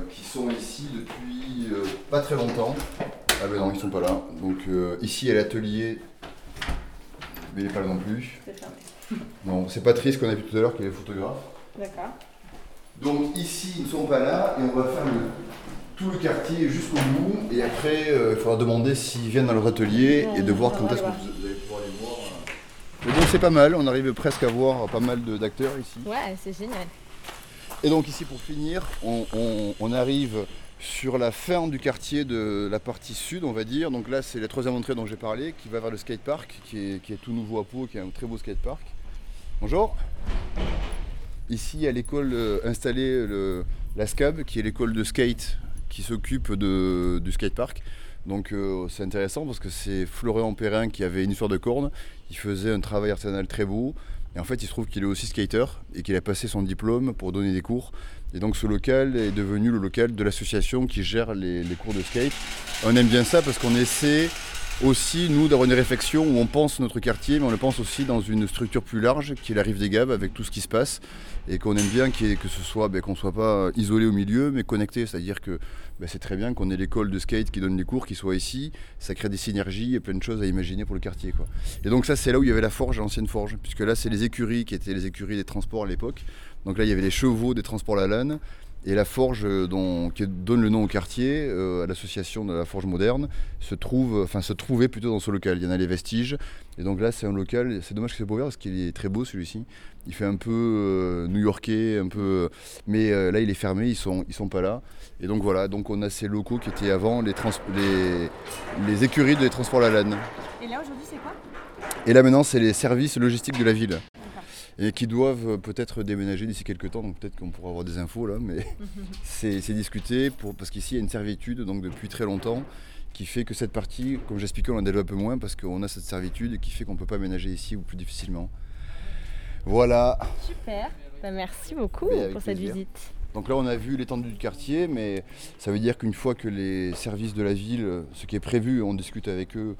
qui sont ici depuis pas très longtemps. Ah ben non, ils sont pas là. Donc ici, il y a l'atelier, mais il n'est pas là non plus. C'est. Non, c'est Patrice qu'on a vu tout à l'heure qui est le photographe. D'accord. Donc ici, ils ne sont pas là et on va faire le- tout le quartier jusqu'au bout. Et après, euh, il faudra demander s'ils viennent dans leur atelier et de voir quand est-ce que voir. vous allez pouvoir les voir. euh. Mais donc c'est pas mal, on arrive presque à voir pas mal de- d'acteurs ici. Ouais, c'est génial. Et donc ici pour finir, on, on- on arrive sur la fin du quartier de la partie sud, on va dire. Donc là, c'est la troisième entrée dont j'ai parlé, qui va vers le skatepark, qui est, qui est tout nouveau à Pau, qui est un très beau skatepark. Bonjour. Ici à l'école euh, installée la SCAB, qui est l'école de skate qui s'occupe du skatepark. Donc euh, c'est intéressant parce que c'est Florian Perrin qui avait une histoire de corne. Il faisait un travail artisanal très beau. Et en fait, il se trouve qu'il est aussi skater et qu'il a passé son diplôme pour donner des cours. Et donc ce local est devenu le local de l'association qui gère les, cours de skate. On aime bien ça parce qu'on essaie aussi, nous, d'avoir une réflexion où on pense notre quartier, mais on le pense aussi dans une structure plus large, qui est la Rive des Gaves, avec tout ce qui se passe, et qu'on aime bien que ce soit, ben, qu'on ne soit pas isolé au milieu, mais connecté. C'est-à-dire que ben, c'est très bien qu'on ait l'école de skate qui donne les cours, qui soit ici. Ça crée des synergies et plein de choses à imaginer pour le quartier. Et donc ça, c'est là où il y avait la forge, l'ancienne forge, puisque là, c'est les écuries qui étaient les écuries des transports à l'époque. Donc là, il y avait les chevaux des transports la laine. Et la forge euh, dont- qui donne le nom au quartier, euh, à l'association de la forge moderne, se trouve, enfin se trouvait plutôt dans ce local. Il y en a les vestiges. Et donc là, c'est un local. C'est dommage que c'est pas ouvert parce qu'il est très beau celui-ci. Il fait un peu euh, new-yorkais, un peu. Mais euh, là, il est fermé. Ils sont, ils sont pas là. Et donc voilà. Donc on a ces locaux qui étaient avant les, trans- les, les écuries des transports la laine. Et là aujourd'hui c'est quoi? Et là maintenant, c'est les services logistiques de la ville. Et qui doivent euh, peut-être déménager d'ici quelques temps, donc peut-être qu'on pourra avoir des infos là, mais c'est discuté pour, parce qu'ici il y a une servitude donc depuis très longtemps qui fait que cette partie, comme j'expliquais, on en développe moins parce qu'on a cette servitude qui fait qu'on ne peut pas aménager ici ou plus difficilement. Voilà, Super. Bah, merci beaucoup pour cette visite. donc là on a vu l'étendue du quartier, mais ça veut dire qu'une fois que les services de la ville, ce qui est prévu, on discute avec eux,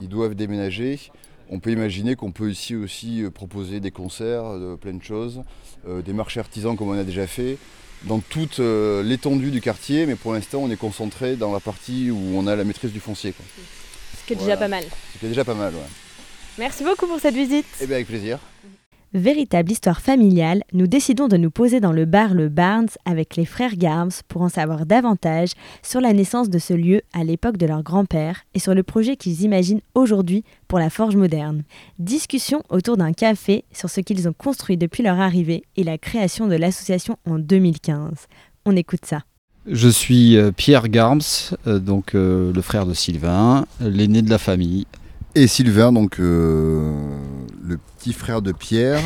ils doivent déménager. On peut imaginer qu'on peut ici aussi euh, proposer des concerts, euh, plein de choses, euh, des marchés artisans comme on a déjà fait, dans toute l'étendue du quartier, mais pour l'instant on est concentré dans la partie où on a la maîtrise du foncier. quoi. Ce qui est Voilà. déjà pas mal. Ce qui est déjà pas mal, ouais. Merci beaucoup pour cette visite. Eh bien avec plaisir. Véritable histoire familiale, nous décidons de nous poser dans le bar Le Barnes avec les frères Garms pour en savoir davantage sur la naissance de ce lieu à l'époque de leur grand-père et sur le projet qu'ils imaginent aujourd'hui pour la forge moderne. Discussion autour d'un café sur ce qu'ils ont construit depuis leur arrivée et la création de l'association en 2015. On écoute ça. Je suis euh, Pierre Garms, euh, donc euh, le frère de Sylvain, l'aîné de la famille. Et Sylvain, donc euh, le petit frère de Pierre.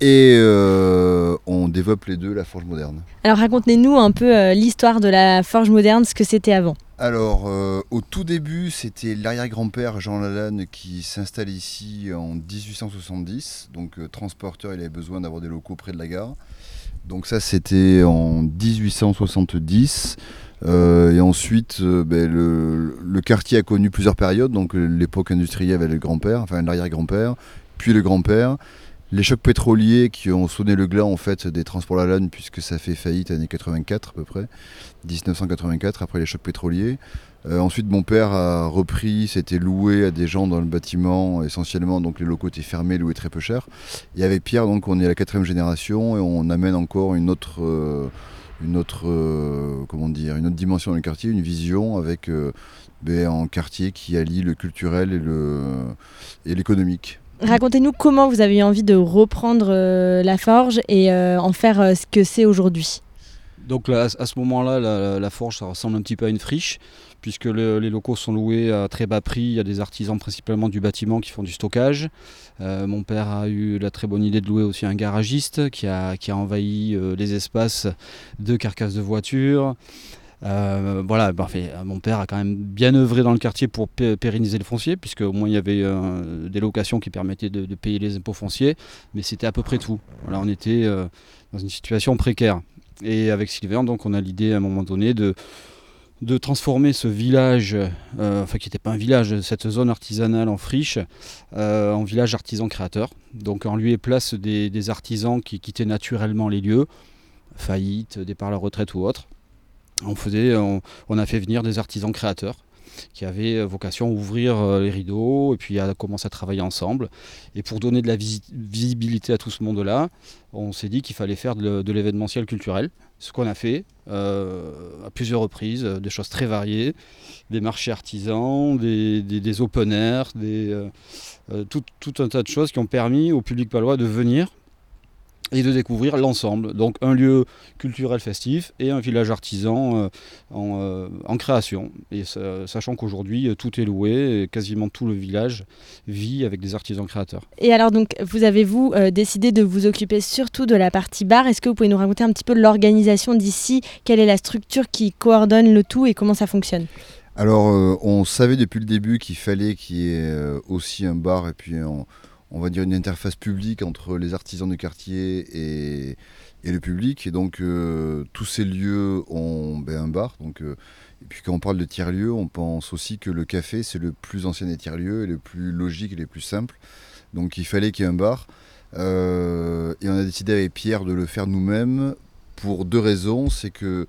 Et euh, on développe les deux la forge moderne. Alors racontez-nous un peu euh, l'histoire de la forge moderne, ce que c'était avant. Alors, euh, au tout début, c'était l'arrière-grand-père Jean Lalanne qui s'installe ici en 1870. Donc, transporteur, il avait besoin d'avoir des locaux près de la gare. Donc, ça, c'était en 1870. Euh, et ensuite, euh, ben, le, le quartier a connu plusieurs périodes. Donc, l'époque industrielle avec le grand-père, enfin l'arrière-grand-père, puis le grand-père. Les chocs pétroliers qui ont sonné le glas en fait des transports la laine puisque ça fait faillite années 84 à peu près, 1984 après les chocs pétroliers. Euh, ensuite mon père a repris, c'était loué à des gens dans le bâtiment essentiellement, donc les locaux étaient fermés, loués très peu cher. Et avec Pierre donc on est la quatrième génération et on amène encore une autre, euh, une autre, euh, comment dire, une autre dimension dans le quartier, une vision avec ben, un quartier qui allie le culturel et et l'économique. Racontez-nous comment vous avez eu envie de reprendre euh, la forge et euh, en faire euh, ce que c'est aujourd'hui. Donc à ce moment-là, la, forge, ça ressemble un petit peu à une friche, puisque le- les locaux sont loués à très bas prix. Il y a des artisans principalement du bâtiment qui font du stockage. Mon père a eu la très bonne idée de louer aussi un garagiste qui a, qui a envahi les espaces de carcasses de voitures. Euh, voilà, bah, mon père a quand même bien œuvré dans le quartier pour pé- pérenniser le foncier, puisque au moins il y avait euh, des locations qui permettaient de, payer les impôts fonciers, mais c'était à peu près tout. Voilà, on était euh, dans une situation précaire. Et avec Sylvain, donc, on a l'idée à un moment donné de, transformer ce village, enfin qui n'était pas un village, cette zone artisanale en friche, en village artisan créateur. Donc en lieu et place des, des artisans qui quittaient naturellement les lieux, faillite, départ à la retraite ou autre. On, a fait venir des artisans créateurs qui avaient vocation à ouvrir euh, les rideaux et puis à commencer à travailler ensemble. Et pour donner de la visi- visibilité à tout ce monde-là, on s'est dit qu'il fallait faire de, l'événementiel culturel. Ce qu'on a fait euh, à plusieurs reprises, euh, des choses très variées, des marchés artisans, des, open air, euh, euh, tout un tas de choses qui ont permis au public palois de venir et de découvrir l'ensemble. Donc un lieu culturel festif et un village artisan euh, en, euh, en, création. Et ça, sachant qu'aujourd'hui, tout est loué, et quasiment tout le village vit avec des artisans créateurs. Et alors donc, vous avez-vous euh, décidé de vous occuper surtout de la partie bar Est-ce que vous pouvez nous raconter un petit peu l'organisation d'ici? Quelle est la structure qui coordonne le tout et comment ça fonctionne? Alors, on savait depuis le début qu'il fallait qu'il y ait aussi un bar et puis on, on va dire, une interface publique entre les artisans du quartier et, le public. Et donc, euh, tous ces lieux ont ben, un bar. Donc, euh, et puis, quand on parle de tiers-lieux, on pense aussi que le café, c'est le plus ancien des tiers-lieux et le plus logique et le plus simple. Donc, il fallait qu'il y ait un bar. Euh, et on a décidé avec Pierre de le faire nous-mêmes pour deux raisons. C'est que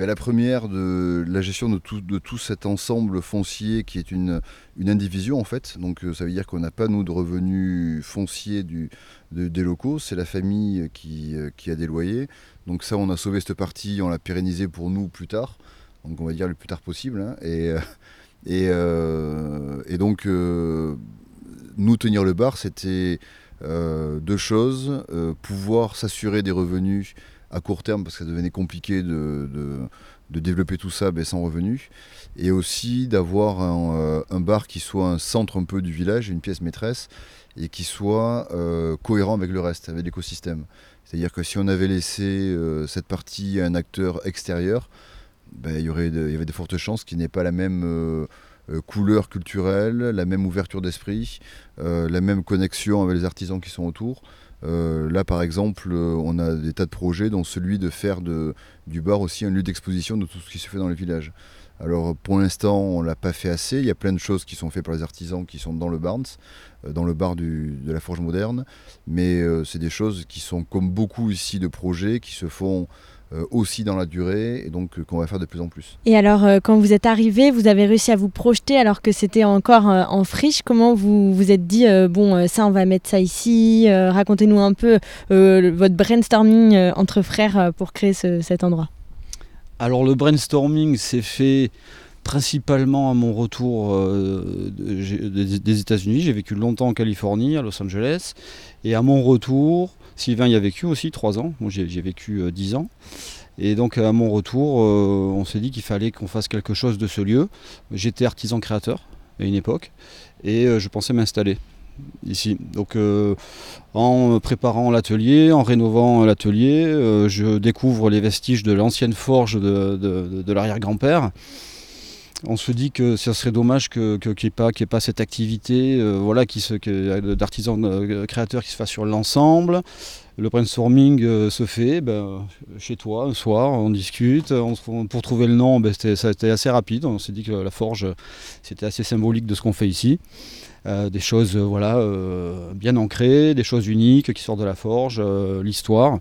ben, la première, de la gestion de tout, de tout cet ensemble foncier qui est une, une indivision en fait. Donc euh, ça veut dire qu'on n'a pas nous de revenus fonciers des locaux, c'est la famille qui, euh, qui, a des loyers. Donc ça on a sauvé cette partie, on l'a pérennisé pour nous plus tard. Donc on va dire le plus tard possible. Hein. Et, euh, et, et, donc nous tenir le bar c'était deux choses. pouvoir s'assurer des revenus à court terme parce que ça devenait compliqué de, développer tout ça ben, sans revenu. Et aussi d'avoir euh, un, bar qui soit un centre un peu du village, une pièce maîtresse, et qui soit euh, cohérent avec le reste, avec l'écosystème. C'est-à-dire que si on avait laissé euh, cette partie à un acteur extérieur, ben, il, y aurait il y avait de fortes chances qu'il n'ait pas la même couleur culturelle, la même ouverture d'esprit, la même connexion avec les artisans qui sont autour. Euh, là, par exemple, euh, on a des tas de projets, dont celui de faire du bar aussi un lieu d'exposition de tout ce qui se fait dans le village. Alors, pour l'instant, on ne l'a pas fait assez. Il y a plein de choses qui sont faites par les artisans qui sont dans le Barnes, euh, dans le bar de la Forge Moderne. Mais c'est des choses qui sont, comme beaucoup ici de projets, qui se font euh, aussi dans la durée et donc euh, qu'on va faire de plus en plus. Et alors euh, quand vous êtes arrivé, vous avez réussi à vous projeter alors que c'était encore en friche. Comment vous vous êtes dit bon ça on va mettre ça ici. Racontez-nous un peu votre brainstorming entre frères pour créer cet endroit? Alors le brainstorming s'est fait principalement à mon retour des États-Unis. J'ai vécu longtemps en Californie, à Los Angeles. Et à mon retour, Sylvain y a vécu aussi trois ans. Moi, j'ai vécu euh, dix ans. Et donc à mon retour, euh, on s'est dit qu'il fallait qu'on fasse quelque chose de ce lieu. J'étais artisan créateur à une époque et euh, je pensais m'installer ici. Donc en préparant l'atelier, en rénovant l'atelier, je découvre les vestiges de l'ancienne forge de l'arrière-grand-père on se dit que ce serait dommage qu'il n'y ait, pas, cette activité euh, voilà, qui d'artisans euh, créateurs qui se fasse sur l'ensemble. Le brainstorming euh, se fait ben, chez toi un soir, on discute. pour trouver le nom, ben, ça a assez rapide. On s'est dit que la forge, c'était assez symbolique de ce qu'on fait ici. des choses voilà, bien ancrées, des choses uniques qui sortent de la forge, l'histoire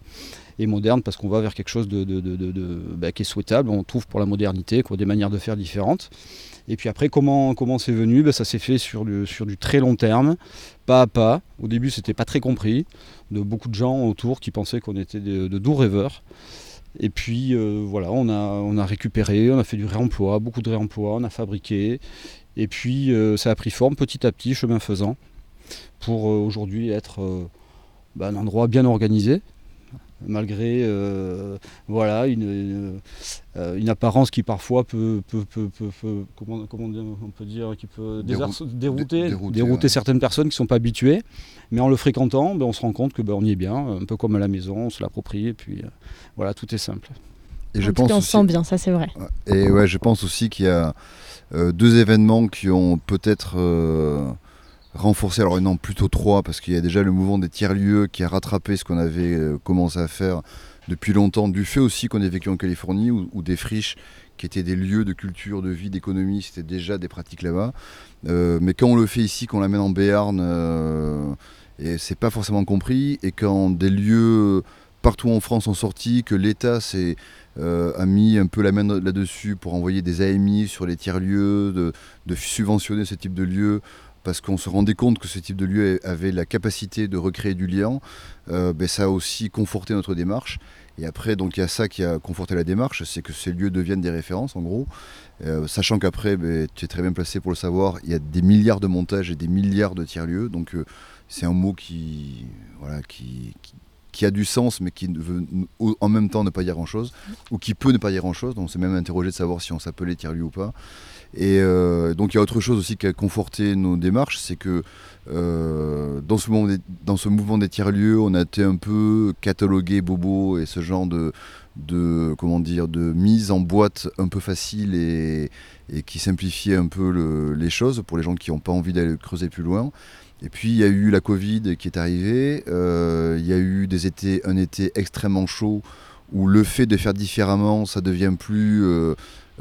et moderne parce qu'on va vers quelque chose de, bah, qui est souhaitable. On trouve pour la modernité des manières de faire différentes. Et puis après, comment comment c'est venu? Bah, Ça s'est fait sur, sur du très long terme, pas à pas. Au début, c'était pas très compris. De beaucoup de gens autour qui pensaient qu'on était de, doux rêveurs. Et puis euh, voilà, on a, on a récupéré, on a fait du réemploi, beaucoup de réemploi, on a fabriqué. Et puis euh, ça a pris forme petit à petit, chemin faisant, pour euh, aujourd'hui être bah, un endroit bien organisé, malgré euh, voilà, une, euh, une, apparence qui parfois peut, peut, peut, comment, comment, on peut dire, qui peut dérouter, dérouter, certaines personnes qui ne sont pas habituées. Mais en le fréquentant, ben, on se rend compte que ben, on y est bien, un peu comme à la maison, on se l'approprie et puis euh, voilà, tout est simple. Et je pense on se sent bien, ça c'est vrai. Et ouais, je pense aussi qu'il y a deux événements qui ont peut-être renforcer, alors non plutôt trois, parce qu'il y a déjà le mouvement des tiers-lieux qui a rattrapé ce qu'on avait euh, commencé à faire depuis longtemps, du fait aussi qu'on ait vécu en Californie, ou des friches qui étaient des lieux de culture, de vie, d'économie, c'était déjà des pratiques là-bas. Euh, mais quand on le fait ici, qu'on l'amène en Béarn, euh, et c'est pas forcément compris, et quand des lieux partout en France sont sortis, que l'État a mis un peu la main là-dessus pour envoyer des AMI sur les tiers-lieux, de, subventionner ce type de lieux parce qu'on se rendait compte que ce type de lieu avait la capacité de recréer du lien, euh, ben, ça a aussi conforté notre démarche. Et après, donc il y a ça qui a conforté la démarche, c'est que ces lieux deviennent des références en gros. Euh, sachant qu'après, ben, tu es très bien placé pour le savoir, il y a des milliards de montages et des milliards de tiers-lieux. Donc euh, c'est un mot qui, a du sens, mais qui veut en même temps ne pas dire grand-chose, ou qui peut ne pas dire grand-chose. Donc, on s'est même interrogé de savoir si on s'appelait tiers-lieu ou pas. Et euh, donc, il y a autre chose aussi qui a conforté nos démarches, c'est que euh, dans, ce mouvement des, tiers-lieux, on a été un peu catalogué bobo et ce genre de, comment dire, de mise en boîte un peu facile et, qui simplifiait un peu le- les choses pour les gens qui n'ont pas envie d'aller creuser plus loin. Et puis il y a eu la Covid qui est arrivée, euh, il y a eu des étés, un été extrêmement chaud où le fait de faire différemment, ça devient plus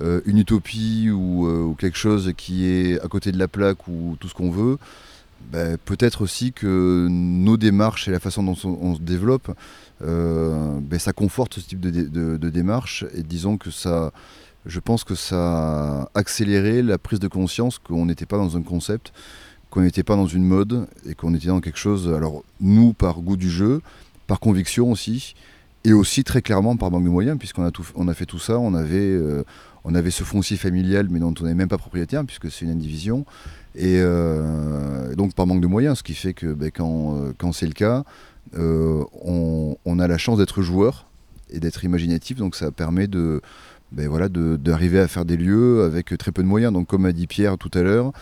euh, une utopie ou, euh, ou quelque chose qui est à côté de la plaque ou tout ce qu'on veut. Ben, Peut-être aussi que nos démarches et la façon dont on, se développe, euh, ben, ça conforte ce type de, dé- de- de démarche et disons que ça, je pense que ça a accéléré la prise de conscience qu'on n'était pas dans un concept, qu'on n'était pas dans une mode et qu'on était dans quelque chose, alors nous par goût du jeu, par conviction aussi, et aussi très clairement par manque de moyens, puisqu'on a, tout, on a fait tout ça, on avait, on avait ce foncier familial mais dont on n'est même pas propriétaire puisque c'est une indivision, et euh, donc par manque de moyens, ce qui fait que ben, quand, euh, quand c'est le cas, euh, on, a la chance d'être joueur et d'être imaginatif, donc ça permet de ben voilà, d'arriver à faire des lieux avec très peu de moyens. Donc comme a dit Pierre tout à l'heure,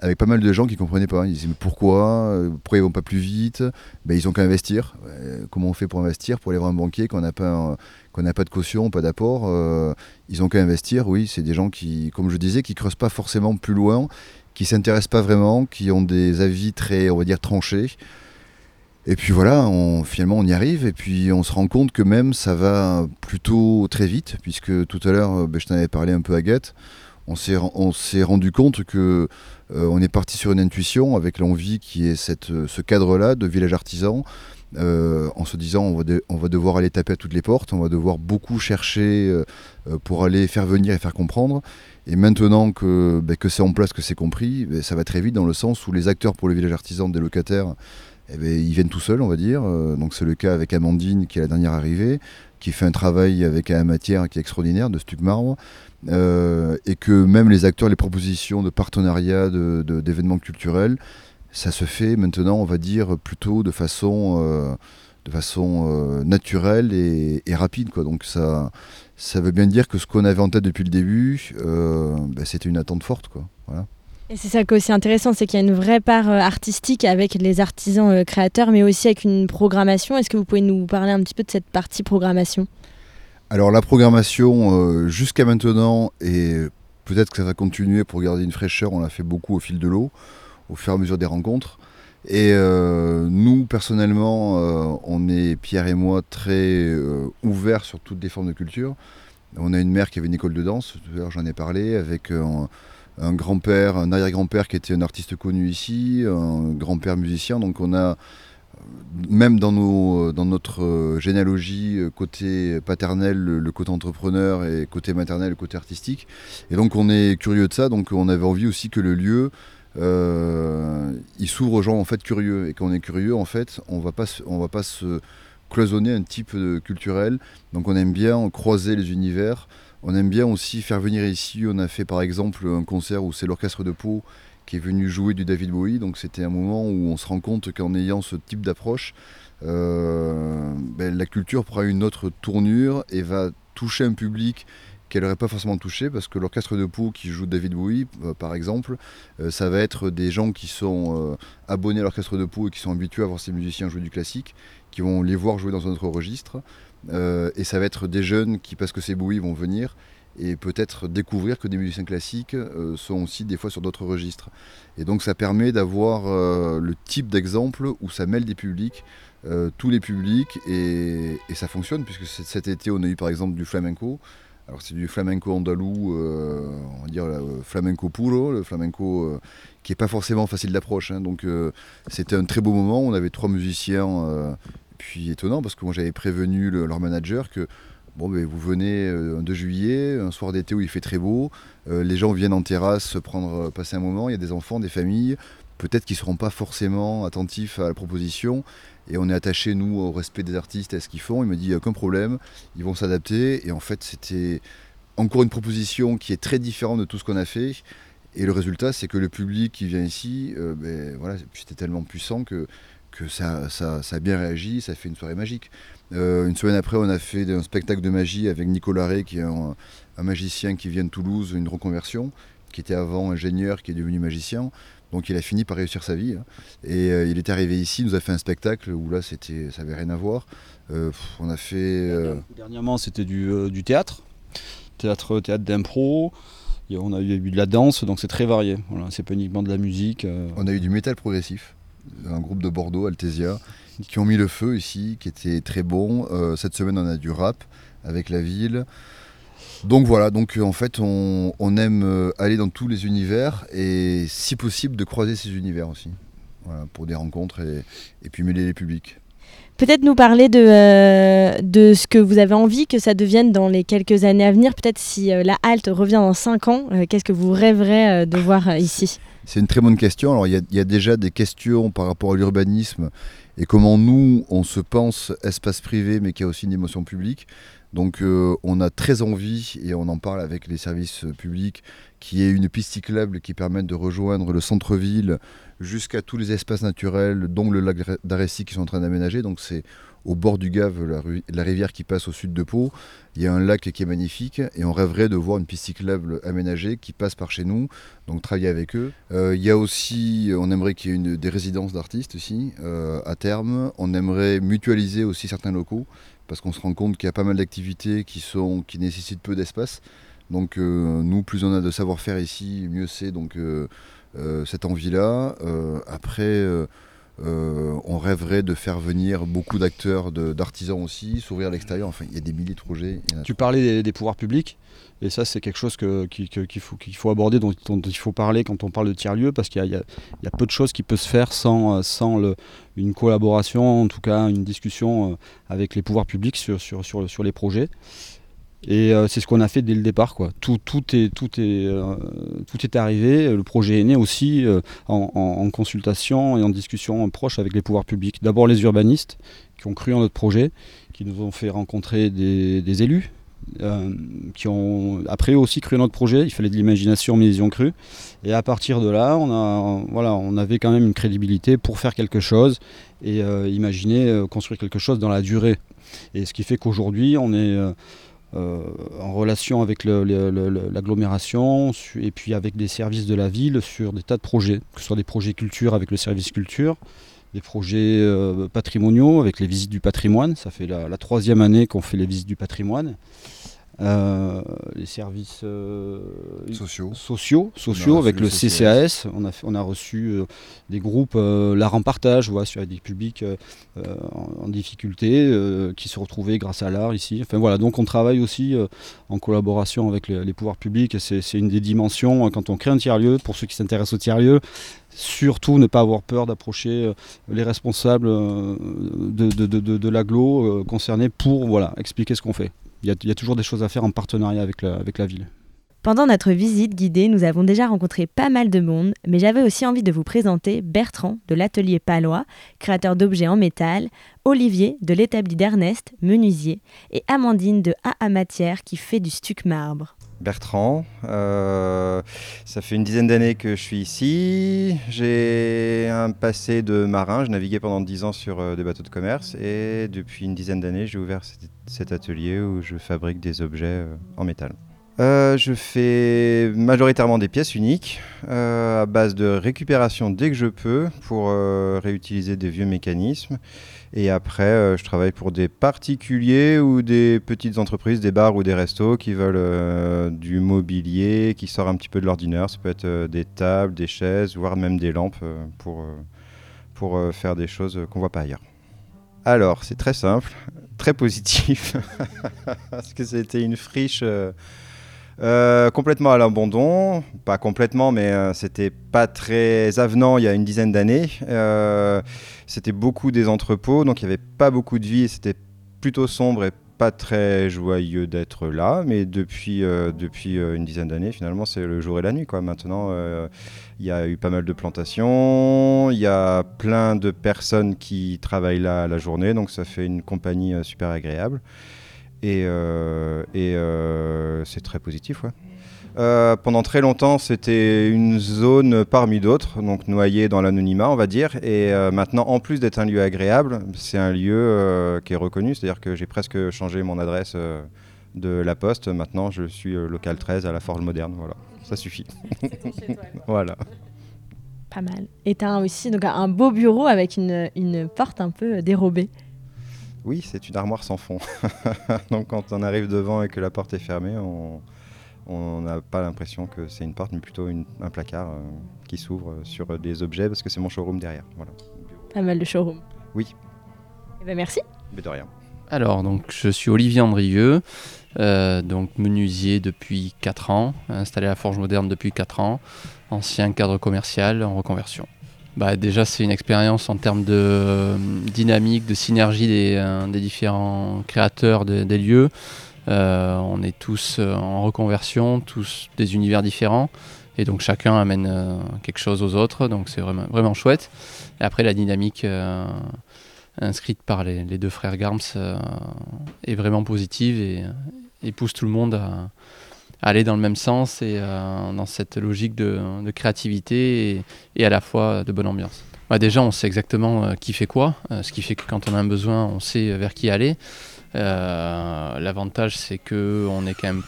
avec pas mal de gens qui ne comprenaient pas. Ils disaient mais pourquoi? Euh, Pourquoi ils vont pas plus vite? Ben, Ils ont qu'à investir. Euh, comment on fait pour investir? Pour aller voir un banquier qu'on n'a pas, n'a pas de caution, pas d'apport euh, Ils ont qu'à investir, oui. C'est des gens qui, comme je disais, qui creusent pas forcément plus loin, qui s'intéressent pas vraiment, qui ont des avis très, on va dire, tranchés. Et puis voilà, on, finalement on y arrive et puis on se rend compte que même ça va plutôt très vite, puisque tout à l'heure, ben, je t'en avais parlé un peu on s'est, ren- on s'est rendu compte que on est parti sur une intuition avec l'envie qui est euh, ce cadre-là de village artisan, euh, en se disant on va, devoir aller taper à toutes les portes, on va devoir beaucoup chercher euh, euh, pour aller faire venir et faire comprendre. Et maintenant que, ben, c'est en place, que c'est compris, ben, ça va très vite dans le sens où les acteurs pour le village artisan des locataires eh ben, ils viennent tout seuls, on va dire. Euh, donc c'est le cas avec Amandine, qui est la dernière arrivée, qui fait un travail avec un matière qui est extraordinaire, de Stuc Marbre. Euh, et que même les acteurs, les propositions de partenariat, de- de- d'événements culturels, ça se fait maintenant, on va dire, plutôt de façon, euh, de façon euh, naturelle et, rapide. Quoi. Donc ça, ça veut bien dire que ce qu'on avait en tête depuis le début, ben, c'était une attente forte. Quoi. Et c'est ça qui est aussi intéressant, c'est qu'il y a une vraie part euh, artistique avec les artisans euh, créateurs, mais aussi avec une programmation. Est-ce que vous pouvez nous parler un petit peu de cette partie programmation? Alors la programmation euh, jusqu'à maintenant, et peut-être que ça va continuer pour garder une fraîcheur, on l'a fait beaucoup au fil de l'eau, au fur et à mesure des rencontres. Et nous, personnellement, on est, Pierre et moi, très ouverts sur toutes les formes de culture. On a une mère qui avait une école de danse, tout à l'heure j'en ai parlé, avec un, grand-père, un arrière-grand-père qui était un artiste connu ici, un grand-père musicien. Donc on a, même dans, nos, dans notre généalogie, côté paternel, le, côté entrepreneur et côté maternel, le côté artistique. Et donc on est curieux de ça, donc on avait envie aussi que le lieu, euh, il s'ouvre aux gens en fait curieux. Et quand on est curieux, en fait, on va pas on va pas se cloisonner un type culturel. Donc on aime bien croiser les univers. On aime bien aussi faire venir ici. On a fait par exemple un concert où c'est l'orchestre de Pau qui est venu jouer du David Bowie. Donc c'était un moment où on se rend compte qu'en ayant ce type d'approche, euh, ben, la culture prend une autre tournure et va toucher un public qu'elle n'aurait pas forcément touché parce que l'orchestre de Pau qui joue David Bowie, euh, par exemple, euh, ça va être des gens qui sont abonnés à l'orchestre de Pau et qui sont habitués à voir ces musiciens jouer du classique, qui vont les voir jouer dans un autre registre. Euh, et ça va être des jeunes qui, parce que c'est Bowie, vont venir et peut-être découvrir que des musiciens classiques euh, sont aussi des fois sur d'autres registres. Et donc ça permet d'avoir euh, le type d'exemple où ça mêle des publics, tous les publics, et, ça fonctionne, puisque cet été on a eu par exemple du flamenco. Alors c'est du flamenco andalou, on va dire flamenco puro, le flamenco qui n'est pas forcément facile d'approche. hein. donc c'était un très beau moment, on avait trois musiciens, puis étonnant parce que moi j'avais prévenu le- leur manager que Bon, ben, vous venez euh, un 2 juillet, un soir d'été où il fait très beau, euh, les gens viennent en terrasse se prendre, euh, passer un moment, il y a des enfants, des familles, peut-être qu'ils ne seront pas forcément attentifs à la proposition, et on est attaché, nous, au respect des artistes, à ce qu'ils font. Il me dit, aucun problème, ils vont s'adapter, et en fait, c'était encore une proposition qui est très différente de tout ce qu'on a fait, et le résultat, c'est que le public qui vient ici, ben, voilà, c'était tellement puissant que ça, ça, ça a bien réagi, ça fait une soirée magique. Euh, une semaine après, on a fait un spectacle de magie avec Nicolas Ray, qui est un, un magicien qui vient de Toulouse, une reconversion, qui était avant ingénieur, qui est devenu magicien. Donc il a fini par réussir sa vie. hein. Et euh, il est arrivé ici, il nous a fait un spectacle où là, c'était, ça avait rien à voir. Euh, on a fait... Dernièrement, c'était du, du théâtre, théâtre, théâtre d'impro. On a eu de la danse, donc c'est très varié. Voilà, c'est pas uniquement de la musique. On a eu du métal progressif, un groupe de Bordeaux, Altesia, qui ont mis le feu ici, qui était très bon. Euh, cette semaine, on a du rap avec la ville. Donc voilà, donc en fait, on, aime euh, aller dans tous les univers et si possible de croiser ces univers aussi. Pour des rencontres et puis mêler les publics. Peut-être nous parler de, euh, de ce que vous avez envie que ça devienne dans les quelques années à venir. Peut-être si euh, la halte revient dans 5 ans, euh, qu'est-ce que vous rêverez de voir ici? C'est une très bonne question. Alors, il y a- déjà des questions par rapport à l'urbanisme et comment nous, on se pense espace privé, mais qui a aussi une émotion publique. Donc, on a très envie, et on en parle avec les services publics, qu'il y ait une piste cyclable qui permette de rejoindre le centre-ville jusqu'à tous les espaces naturels, dont le lac d'Arécy qui sont en train d'aménager. Donc, c'est au bord du Gave, la, rivière qui passe au sud de Pau. Il y a un lac qui est magnifique et on rêverait de voir une piste cyclable aménagée qui passe par chez nous, donc travailler avec eux. Euh, il y a aussi, on aimerait qu'il y ait des résidences d'artistes aussi euh, à terme. On aimerait mutualiser aussi certains locaux parce qu'on se rend compte qu'il y a pas mal d'activités qui, qui nécessitent peu d'espace. Donc euh, nous, plus on a de savoir-faire ici, mieux c'est. Cette envie-là. Euh, après, euh, euh, on rêverait de faire venir beaucoup d'acteurs, d'artisans aussi, s'ouvrir à l'extérieur. Enfin, il y a des milliers de projets. Tu parlais des, pouvoirs publics, et ça c'est quelque chose que- qui- qu'il faut, qu'il aborder, dont, il faut parler quand on parle de tiers-lieux, parce qu'il y a, peu de choses qui peuvent se faire sans, euh, une collaboration, en tout cas une discussion euh, avec les pouvoirs publics sur les projets. Et euh, c'est ce qu'on a fait dès le départ. Quoi. Tout, tout, est, tout, est, euh, tout est arrivé. Le projet est né aussi euh, en, consultation et en discussion proche avec les pouvoirs publics. D'abord les urbanistes qui ont cru en notre projet, qui nous ont fait rencontrer des, élus, qui ont après aussi cru en notre projet. Il fallait de l'imagination, mais ils y ont cru. Et à partir de là, on, a, voilà, on avait quand même une crédibilité pour faire quelque chose et imaginer construire quelque chose dans la durée. Et ce qui fait qu'aujourd'hui, on est euh, en relation avec l'agglomération et puis avec des services de la ville sur des tas de projets, que ce soit des projets culture avec le service culture, des projets euh, patrimoniaux avec les visites du patrimoine. Ça fait la troisième année qu'on fait les visites du patrimoine. Euh, les services euh, sociaux. sociaux, avec le le CCAS. CCAS. On a, fait- on a reçu euh, des groupes l'art en partage, voilà, sur des publics en, en difficulté qui se retrouvaient grâce à l'art ici. Enfin voilà, donc on travaille aussi en collaboration avec les, les pouvoirs publics. C'est une des dimensions euh, quand on crée un tiers-lieu. Pour ceux qui s'intéressent au tiers-lieu, surtout ne pas avoir peur d'approcher les responsables de, de, de, de, de l'agglo euh, concerné pour voilà, expliquer ce qu'on fait. Il y, a, a toujours des choses à faire en partenariat avec la, ville. Pendant notre visite guidée, nous avons déjà rencontré pas mal de monde, mais j'avais aussi envie de vous présenter Bertrand de l'atelier Palois, créateur d'objets en métal, Olivier de l'établi d'Ernest, menuisier, et Amandine de AA Matière qui fait du stuc marbre. Bertrand. euh, ça fait une dizaine d'années que je suis ici. J'ai un passé de marin. Je naviguais pendant 10 ans sur euh, des bateaux de commerce. Et depuis une dizaine d'années, j'ai ouvert cet, atelier où je fabrique des objets euh, en métal. Je fais majoritairement des pièces uniques à base de récupération dès que je peux pour réutiliser des vieux mécanismes. Et après, euh, je travaille pour des particuliers ou des petites entreprises, des bars ou des restos qui veulent euh, du mobilier qui sort un petit peu de l'ordinaire. Ça peut être euh, des tables, des chaises, voire même des lampes pour, pour faire des choses qu'on voit pas ailleurs. Alors, c'est très simple, très positif, parce que c'était une friche euh, complètement à l'abandon. Pas complètement, mais euh, c'était pas très avenant il y a une dizaine d'années. Euh, c'était beaucoup des entrepôts, donc il n'y avait pas beaucoup de vie c'était plutôt sombre et pas très joyeux d'être là. Mais depuis, depuis une dizaine d'années, finalement, c'est le jour et la nuit. Quoi. Maintenant, il y a eu pas mal de plantations, il y a plein de personnes qui travaillent là la journée, donc ça fait une compagnie super agréable. Et, euh, et euh, c'est très positif, ouais. Euh, pendant très longtemps, c'était une zone parmi d'autres, donc noyée dans l'anonymat, on va dire. Et euh, maintenant, en plus d'être un lieu agréable, c'est un lieu euh, qui est reconnu. C'est-à-dire que j'ai presque changé mon adresse euh, de la poste. Maintenant, je suis local 13 à la Forge Moderne. Voilà, ça suffit. voilà. Pas mal. Et tu as aussi donc, un beau bureau avec une, une porte un peu dérobée. Oui, c'est une armoire sans fond. donc quand on arrive devant et que la porte est fermée, on on n'a pas l'impression que c'est une porte, mais plutôt une- un placard euh, qui s'ouvre sur des objets parce que c'est mon showroom derrière. Voilà. Pas mal de showroom. Oui, Eh ben merci. mais de rien. Alors, donc, je suis Olivier Andrieux, euh, donc menuisier depuis 4 ans, installé à la Forge Moderne depuis 4 ans, ancien cadre commercial en reconversion. Bah, déjà, c'est une expérience en termes de euh, dynamique, de synergie des, euh, des différents créateurs de- des lieux. Euh, on est tous en reconversion, tous des univers différents, et donc chacun amène quelque chose aux autres, donc c'est vraiment, vraiment chouette. Et après, la dynamique inscrite par les, deux frères Garms est vraiment positive et, et pousse tout le monde à aller dans le même sens et euh, dans cette logique de, de créativité et, à la fois de bonne ambiance. Bah, déjà, on sait exactement euh, qui fait quoi, euh, ce qui fait que quand on a un besoin, on sait vers qui aller. L'avantage, c'est que on est quand même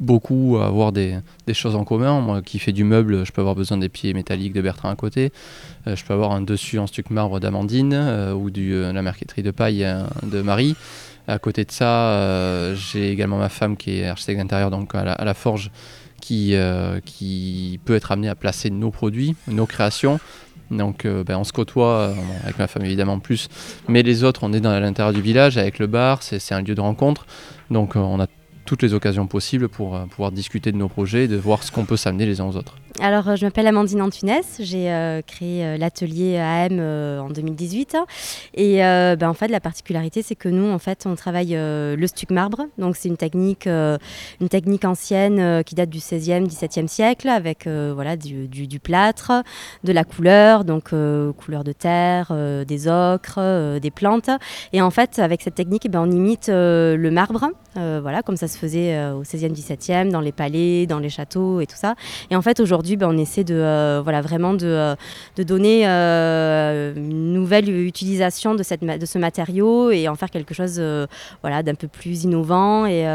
beaucoup à avoir des, des choses en commun. Moi qui fais du meuble, je peux avoir besoin des pieds métalliques de Bertrand à côté. Je peux avoir un dessus en stuc marbre d'Amandine ou euh, la marqueterie de paille de Marie. À côté de ça, euh, j'ai également ma femme qui est architecte d'intérieur, donc à la, forge, qui, euh, qui peut être amenée à placer nos produits, nos créations. Donc euh, ben, on se côtoie, avec ma femme évidemment plus, mais les autres, on est dans l'intérieur du village avec le bar, c'est un lieu de rencontre. Donc on a toutes les occasions possibles pour pouvoir discuter de nos projets et de voir ce qu'on peut s'amener les uns aux autres. Alors, euh, je m'appelle Amandine Antunes. J'ai euh, créé euh, l'atelier AM en 2018. Et ben, en fait, la particularité, c'est que nous, en fait, on travaille le stuc marbre. Donc, c'est une technique, une technique ancienne qui date du 16e, 17e siècle, avec voilà, du, plâtre, de la couleur, donc couleur de terre, des ocres, des plantes. Et en fait, avec cette technique, eh ben, on imite le marbre, voilà, comme ça se faisait au 16e, 17e, dans les palais, dans les châteaux et tout ça. Et en fait, aujourd'hui, ben, on essaie de, euh, voilà, vraiment de, euh, donner euh, une nouvelle utilisation de, ce matériau et en faire quelque chose voilà, d'un peu plus innovant et,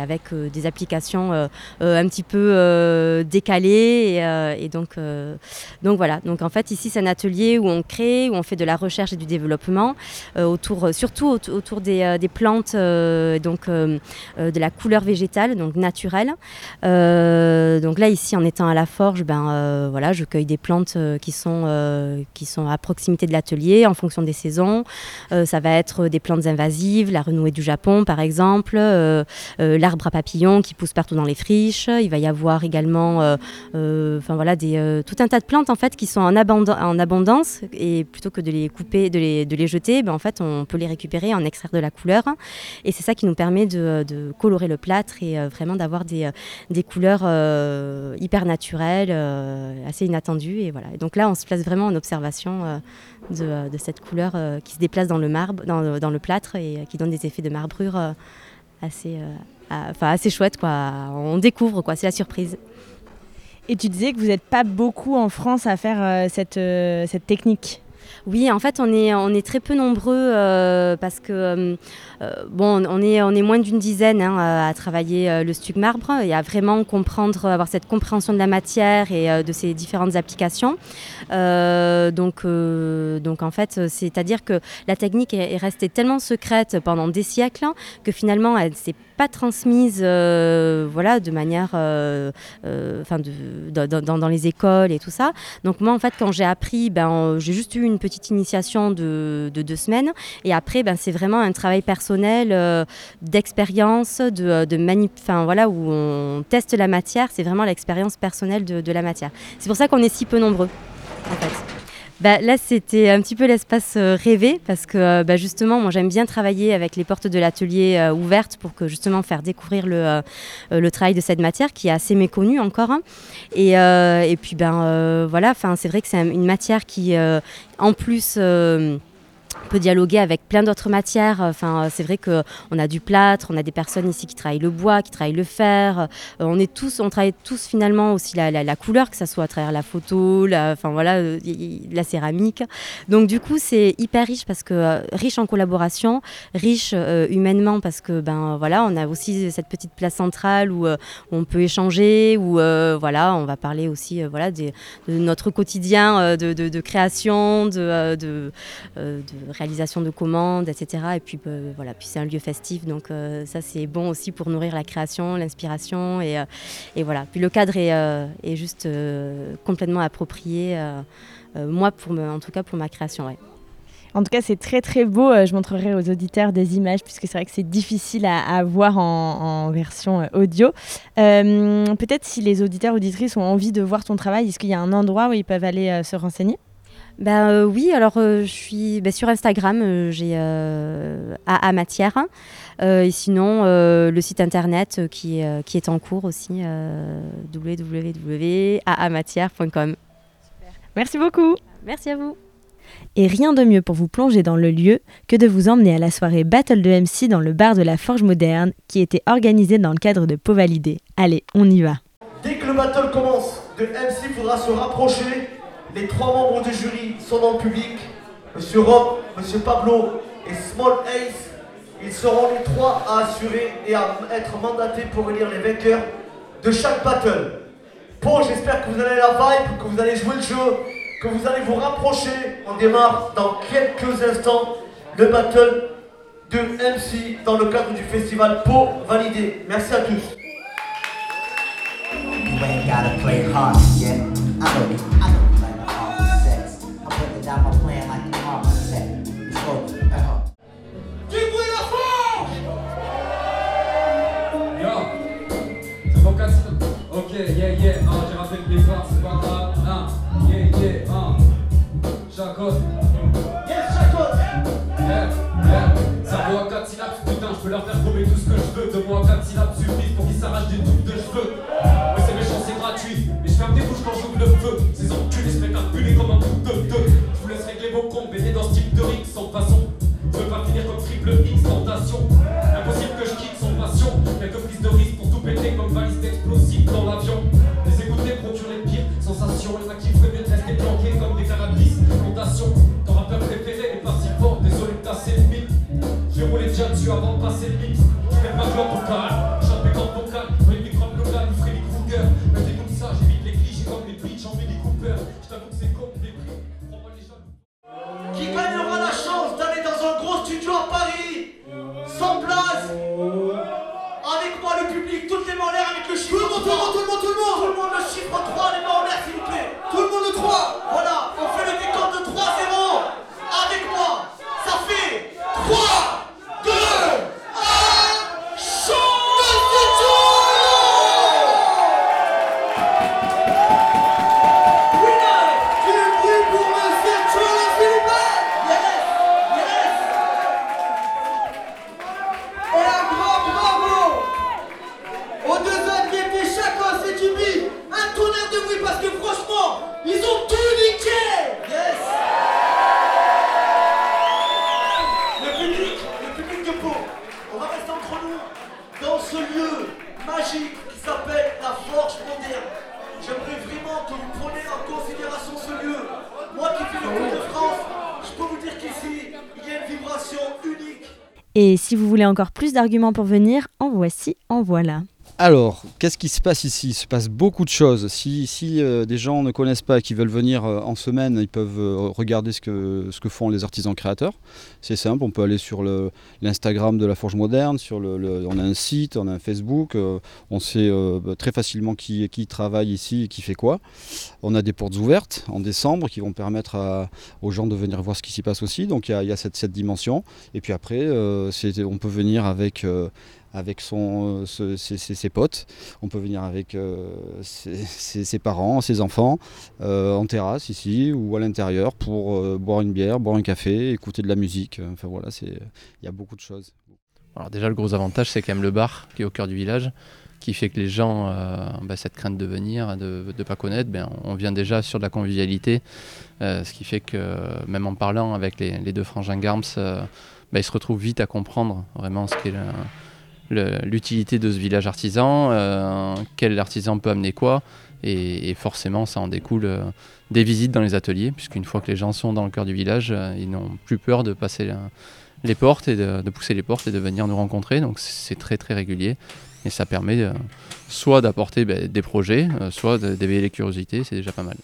avec des applications un petit peu décalées. Et, donc, donc voilà, donc en fait, ici, c'est un atelier où on crée, où on fait de la recherche et du développement, autour, surtout aut- autour des, des plantes, donc de la couleur végétale, donc naturelle. Donc là, ici, en étant à la forge, ben, euh, voilà, je cueille des plantes euh, qui, sont, euh, qui sont à proximité de l'atelier en fonction des saisons. Ça va être des plantes invasives, la renouée du Japon par exemple, l'arbre à papillons qui pousse partout dans les friches. Il va y avoir également enfin, voilà, tout un tas de plantes en fait, qui sont en, abondan- en abondance et plutôt que de les couper, de les, de les jeter, ben, en fait, on peut les récupérer, en extraire de la couleur. Et c'est ça qui nous permet de, de colorer le plâtre et vraiment d'avoir des, des couleurs hyper naturelles, euh, assez inattendues. Et, voilà. donc là, on se place vraiment en observation euh, de, de cette couleur euh, qui se déplace dans le marbre, dans, le- plâtre et euh, qui donne des effets de marbrure euh, assez, euh, enfin, assez chouettes. Quoi. On découvre, quoi. c'est la surprise. Et tu disais que vous n'êtes pas beaucoup en France à faire euh, euh, cette technique. Oui, en fait, on est, très peu nombreux euh, parce que, euh, euh, bon, on est, moins d'une dizaine hein, à, travailler le stuc marbre et à vraiment comprendre, avoir cette compréhension de la matière et de ses différentes applications. Donc, donc, en fait, c'est-à-dire que la technique est, est restée tellement secrète pendant des siècles que finalement, elle s'est pas transmise voilà, de manière, euh, dans, dans- les écoles et tout ça. Donc moi, en fait, quand j'ai appris, ben, j'ai juste eu une petite initiation de, de deux semaines. Et après, ben, c'est vraiment un travail personnel euh, d'expérience, de, de manip, enfin voilà, où on teste la matière. C'est vraiment l'expérience personnelle de, de la matière. C'est pour ça qu'on est si peu nombreux. Bah, là, c'était un petit peu l'espace euh, rêvé parce que euh, bah, justement, moi, j'aime bien travailler avec les portes de l'atelier euh, ouvertes pour que justement faire découvrir le, le travail de cette matière qui est assez méconnue encore. hein. Et, et puis, ben voilà, c'est vrai que c'est un- une matière qui, en plus, on peut dialoguer avec plein d'autres matières. Enfin, c'est vrai qu'on a du plâtre, on a des personnes ici qui travaillent le bois, qui travaillent le fer. Euh, on est tous, on travaille tous finalement aussi la, couleur, que ce soit à travers la photo, la, enfin voilà, euh, la céramique. Donc du coup, c'est hyper riche parce que euh, riche en collaboration, riche humainement parce que ben voilà, on a aussi cette petite place centrale où, on peut échanger, où voilà, on va parler aussi voilà de notre quotidien de, création, de, réalisation de commandes, etc. Et puis voilà, puis c'est un lieu festif, donc ça c'est bon aussi pour nourrir la création, l'inspiration et, et voilà. Puis le cadre est, est juste complètement approprié. moi, pour me, en tout cas pour ma création. Ouais. En tout cas, c'est très très beau. Euh, je montrerai aux auditeurs des images puisque c'est vrai que c'est difficile à, voir en, version euh, audio. Euh, peut-être si les auditeurs auditrices ont envie de voir ton travail, est-ce qu'il y a un endroit où ils peuvent aller se renseigner? Ben, oui, alors je suis ben, sur Instagram, j'ai AA Matière. et sinon, le site internet qui, qui est en cours aussi, www.aamatière.com. Merci beaucoup. Merci à vous. Et rien de mieux pour vous plonger dans le lieu que de vous emmener à la soirée Battle de MC dans le bar de la Forge Moderne qui était organisée dans le cadre de Pau Validé. Allez, on y va. Dès que le battle commence, de MC faudra se rapprocher. Les trois membres du jury sont dans le public. Monsieur Rob, Monsieur Pablo et Small Ace. Ils seront les trois à assurer et à être mandatés pour élire les vainqueurs de chaque battle. Pau, j'espère que vous allez la vibe, que vous allez jouer le jeu, que vous allez vous rapprocher. On démarre dans quelques instants le battle de MC dans le cadre du festival Pau Validé. Merci à tous. Peux leur faire tomber tout ce que je veux. De moi 4 syllabes suffisent pour qu'ils s'arrachent des touffes de cheveux. Mais c'est méchant, c'est gratuit, mais je ferme des bouches quand j'ouvre le feu. Ces enculés se mettent à comme un bout de deux. Je vous laisse régler vos comptes, baigner dans ce type de rig sans façon. D'arguments pour venir, en voici, en voilà. Alors, qu'est-ce qui se passe ici? Il se passe beaucoup de choses. Si, euh, des gens ne connaissent pas et qui veulent venir euh, en semaine, ils peuvent euh, regarder ce que, font les artisans créateurs. C'est simple, on peut aller sur l'Instagram de la Forge Moderne, sur le, on a un site, on a un Facebook, on sait bah, très facilement qui, travaille ici et qui fait quoi. On a des portes ouvertes en décembre qui vont permettre aux gens de venir voir ce qui s'y passe aussi. Donc il y a, cette, dimension. Et puis après, on peut venir avec... avec son, euh, ses, potes, on peut venir avec euh, ses, parents, ses enfants, euh, en terrasse ici ou à l'intérieur pour boire une bière, boire un café, écouter de la musique. Enfin voilà, il y a beaucoup de choses. Alors déjà le gros avantage c'est quand même le bar qui est au cœur du village. qui fait que les gens, bah, cette crainte de venir, de ne pas connaître, ben, on vient déjà sur de la convivialité, ce qui fait que même en parlant avec les, deux frangins Garms, bah, ils se retrouvent vite à comprendre vraiment ce qu'est le- l'utilité de ce village artisan, euh, quel artisan peut amener quoi, et, forcément ça en découle euh, des visites dans les ateliers, puisqu'une fois que les gens sont dans le cœur du village, euh, ils n'ont plus peur de passer les portes et de, pousser les portes et de venir nous rencontrer, donc c'est très très régulier. Et ça permet soit d'apporter ben, des projets, soit d'éveiller les curiosités, c'est déjà pas mal.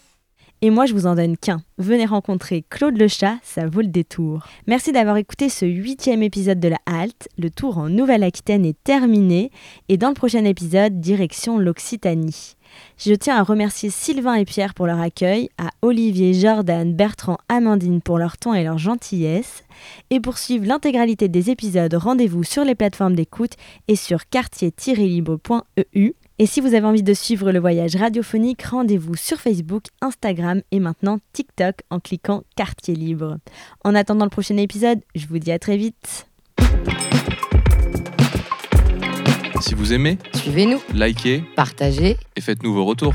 Et moi, je vous en donne qu'un. Venez rencontrer Claude le chat, ça vaut le détour. Merci d'avoir écouté ce huitième épisode de la Halte. Le tour en Nouvelle-Aquitaine est terminé et dans le prochain épisode, direction l'Occitanie. Je tiens à remercier Sylvain et Pierre pour leur accueil, à Olivier, Jordan, Bertrand, Amandine pour leur temps et leur gentillesse. Et pour suivre l'intégralité des épisodes, rendez-vous sur les plateformes d'écoute et sur quartier-libre.eu. Et si vous avez envie de suivre le voyage radiophonique, rendez-vous sur Facebook, Instagram et maintenant TikTok en cliquant Quartier Libre. En attendant le prochain épisode, je vous dis à très vite. Si vous aimez, Suivez-nous, likez partagez. et faites-nous vos retours.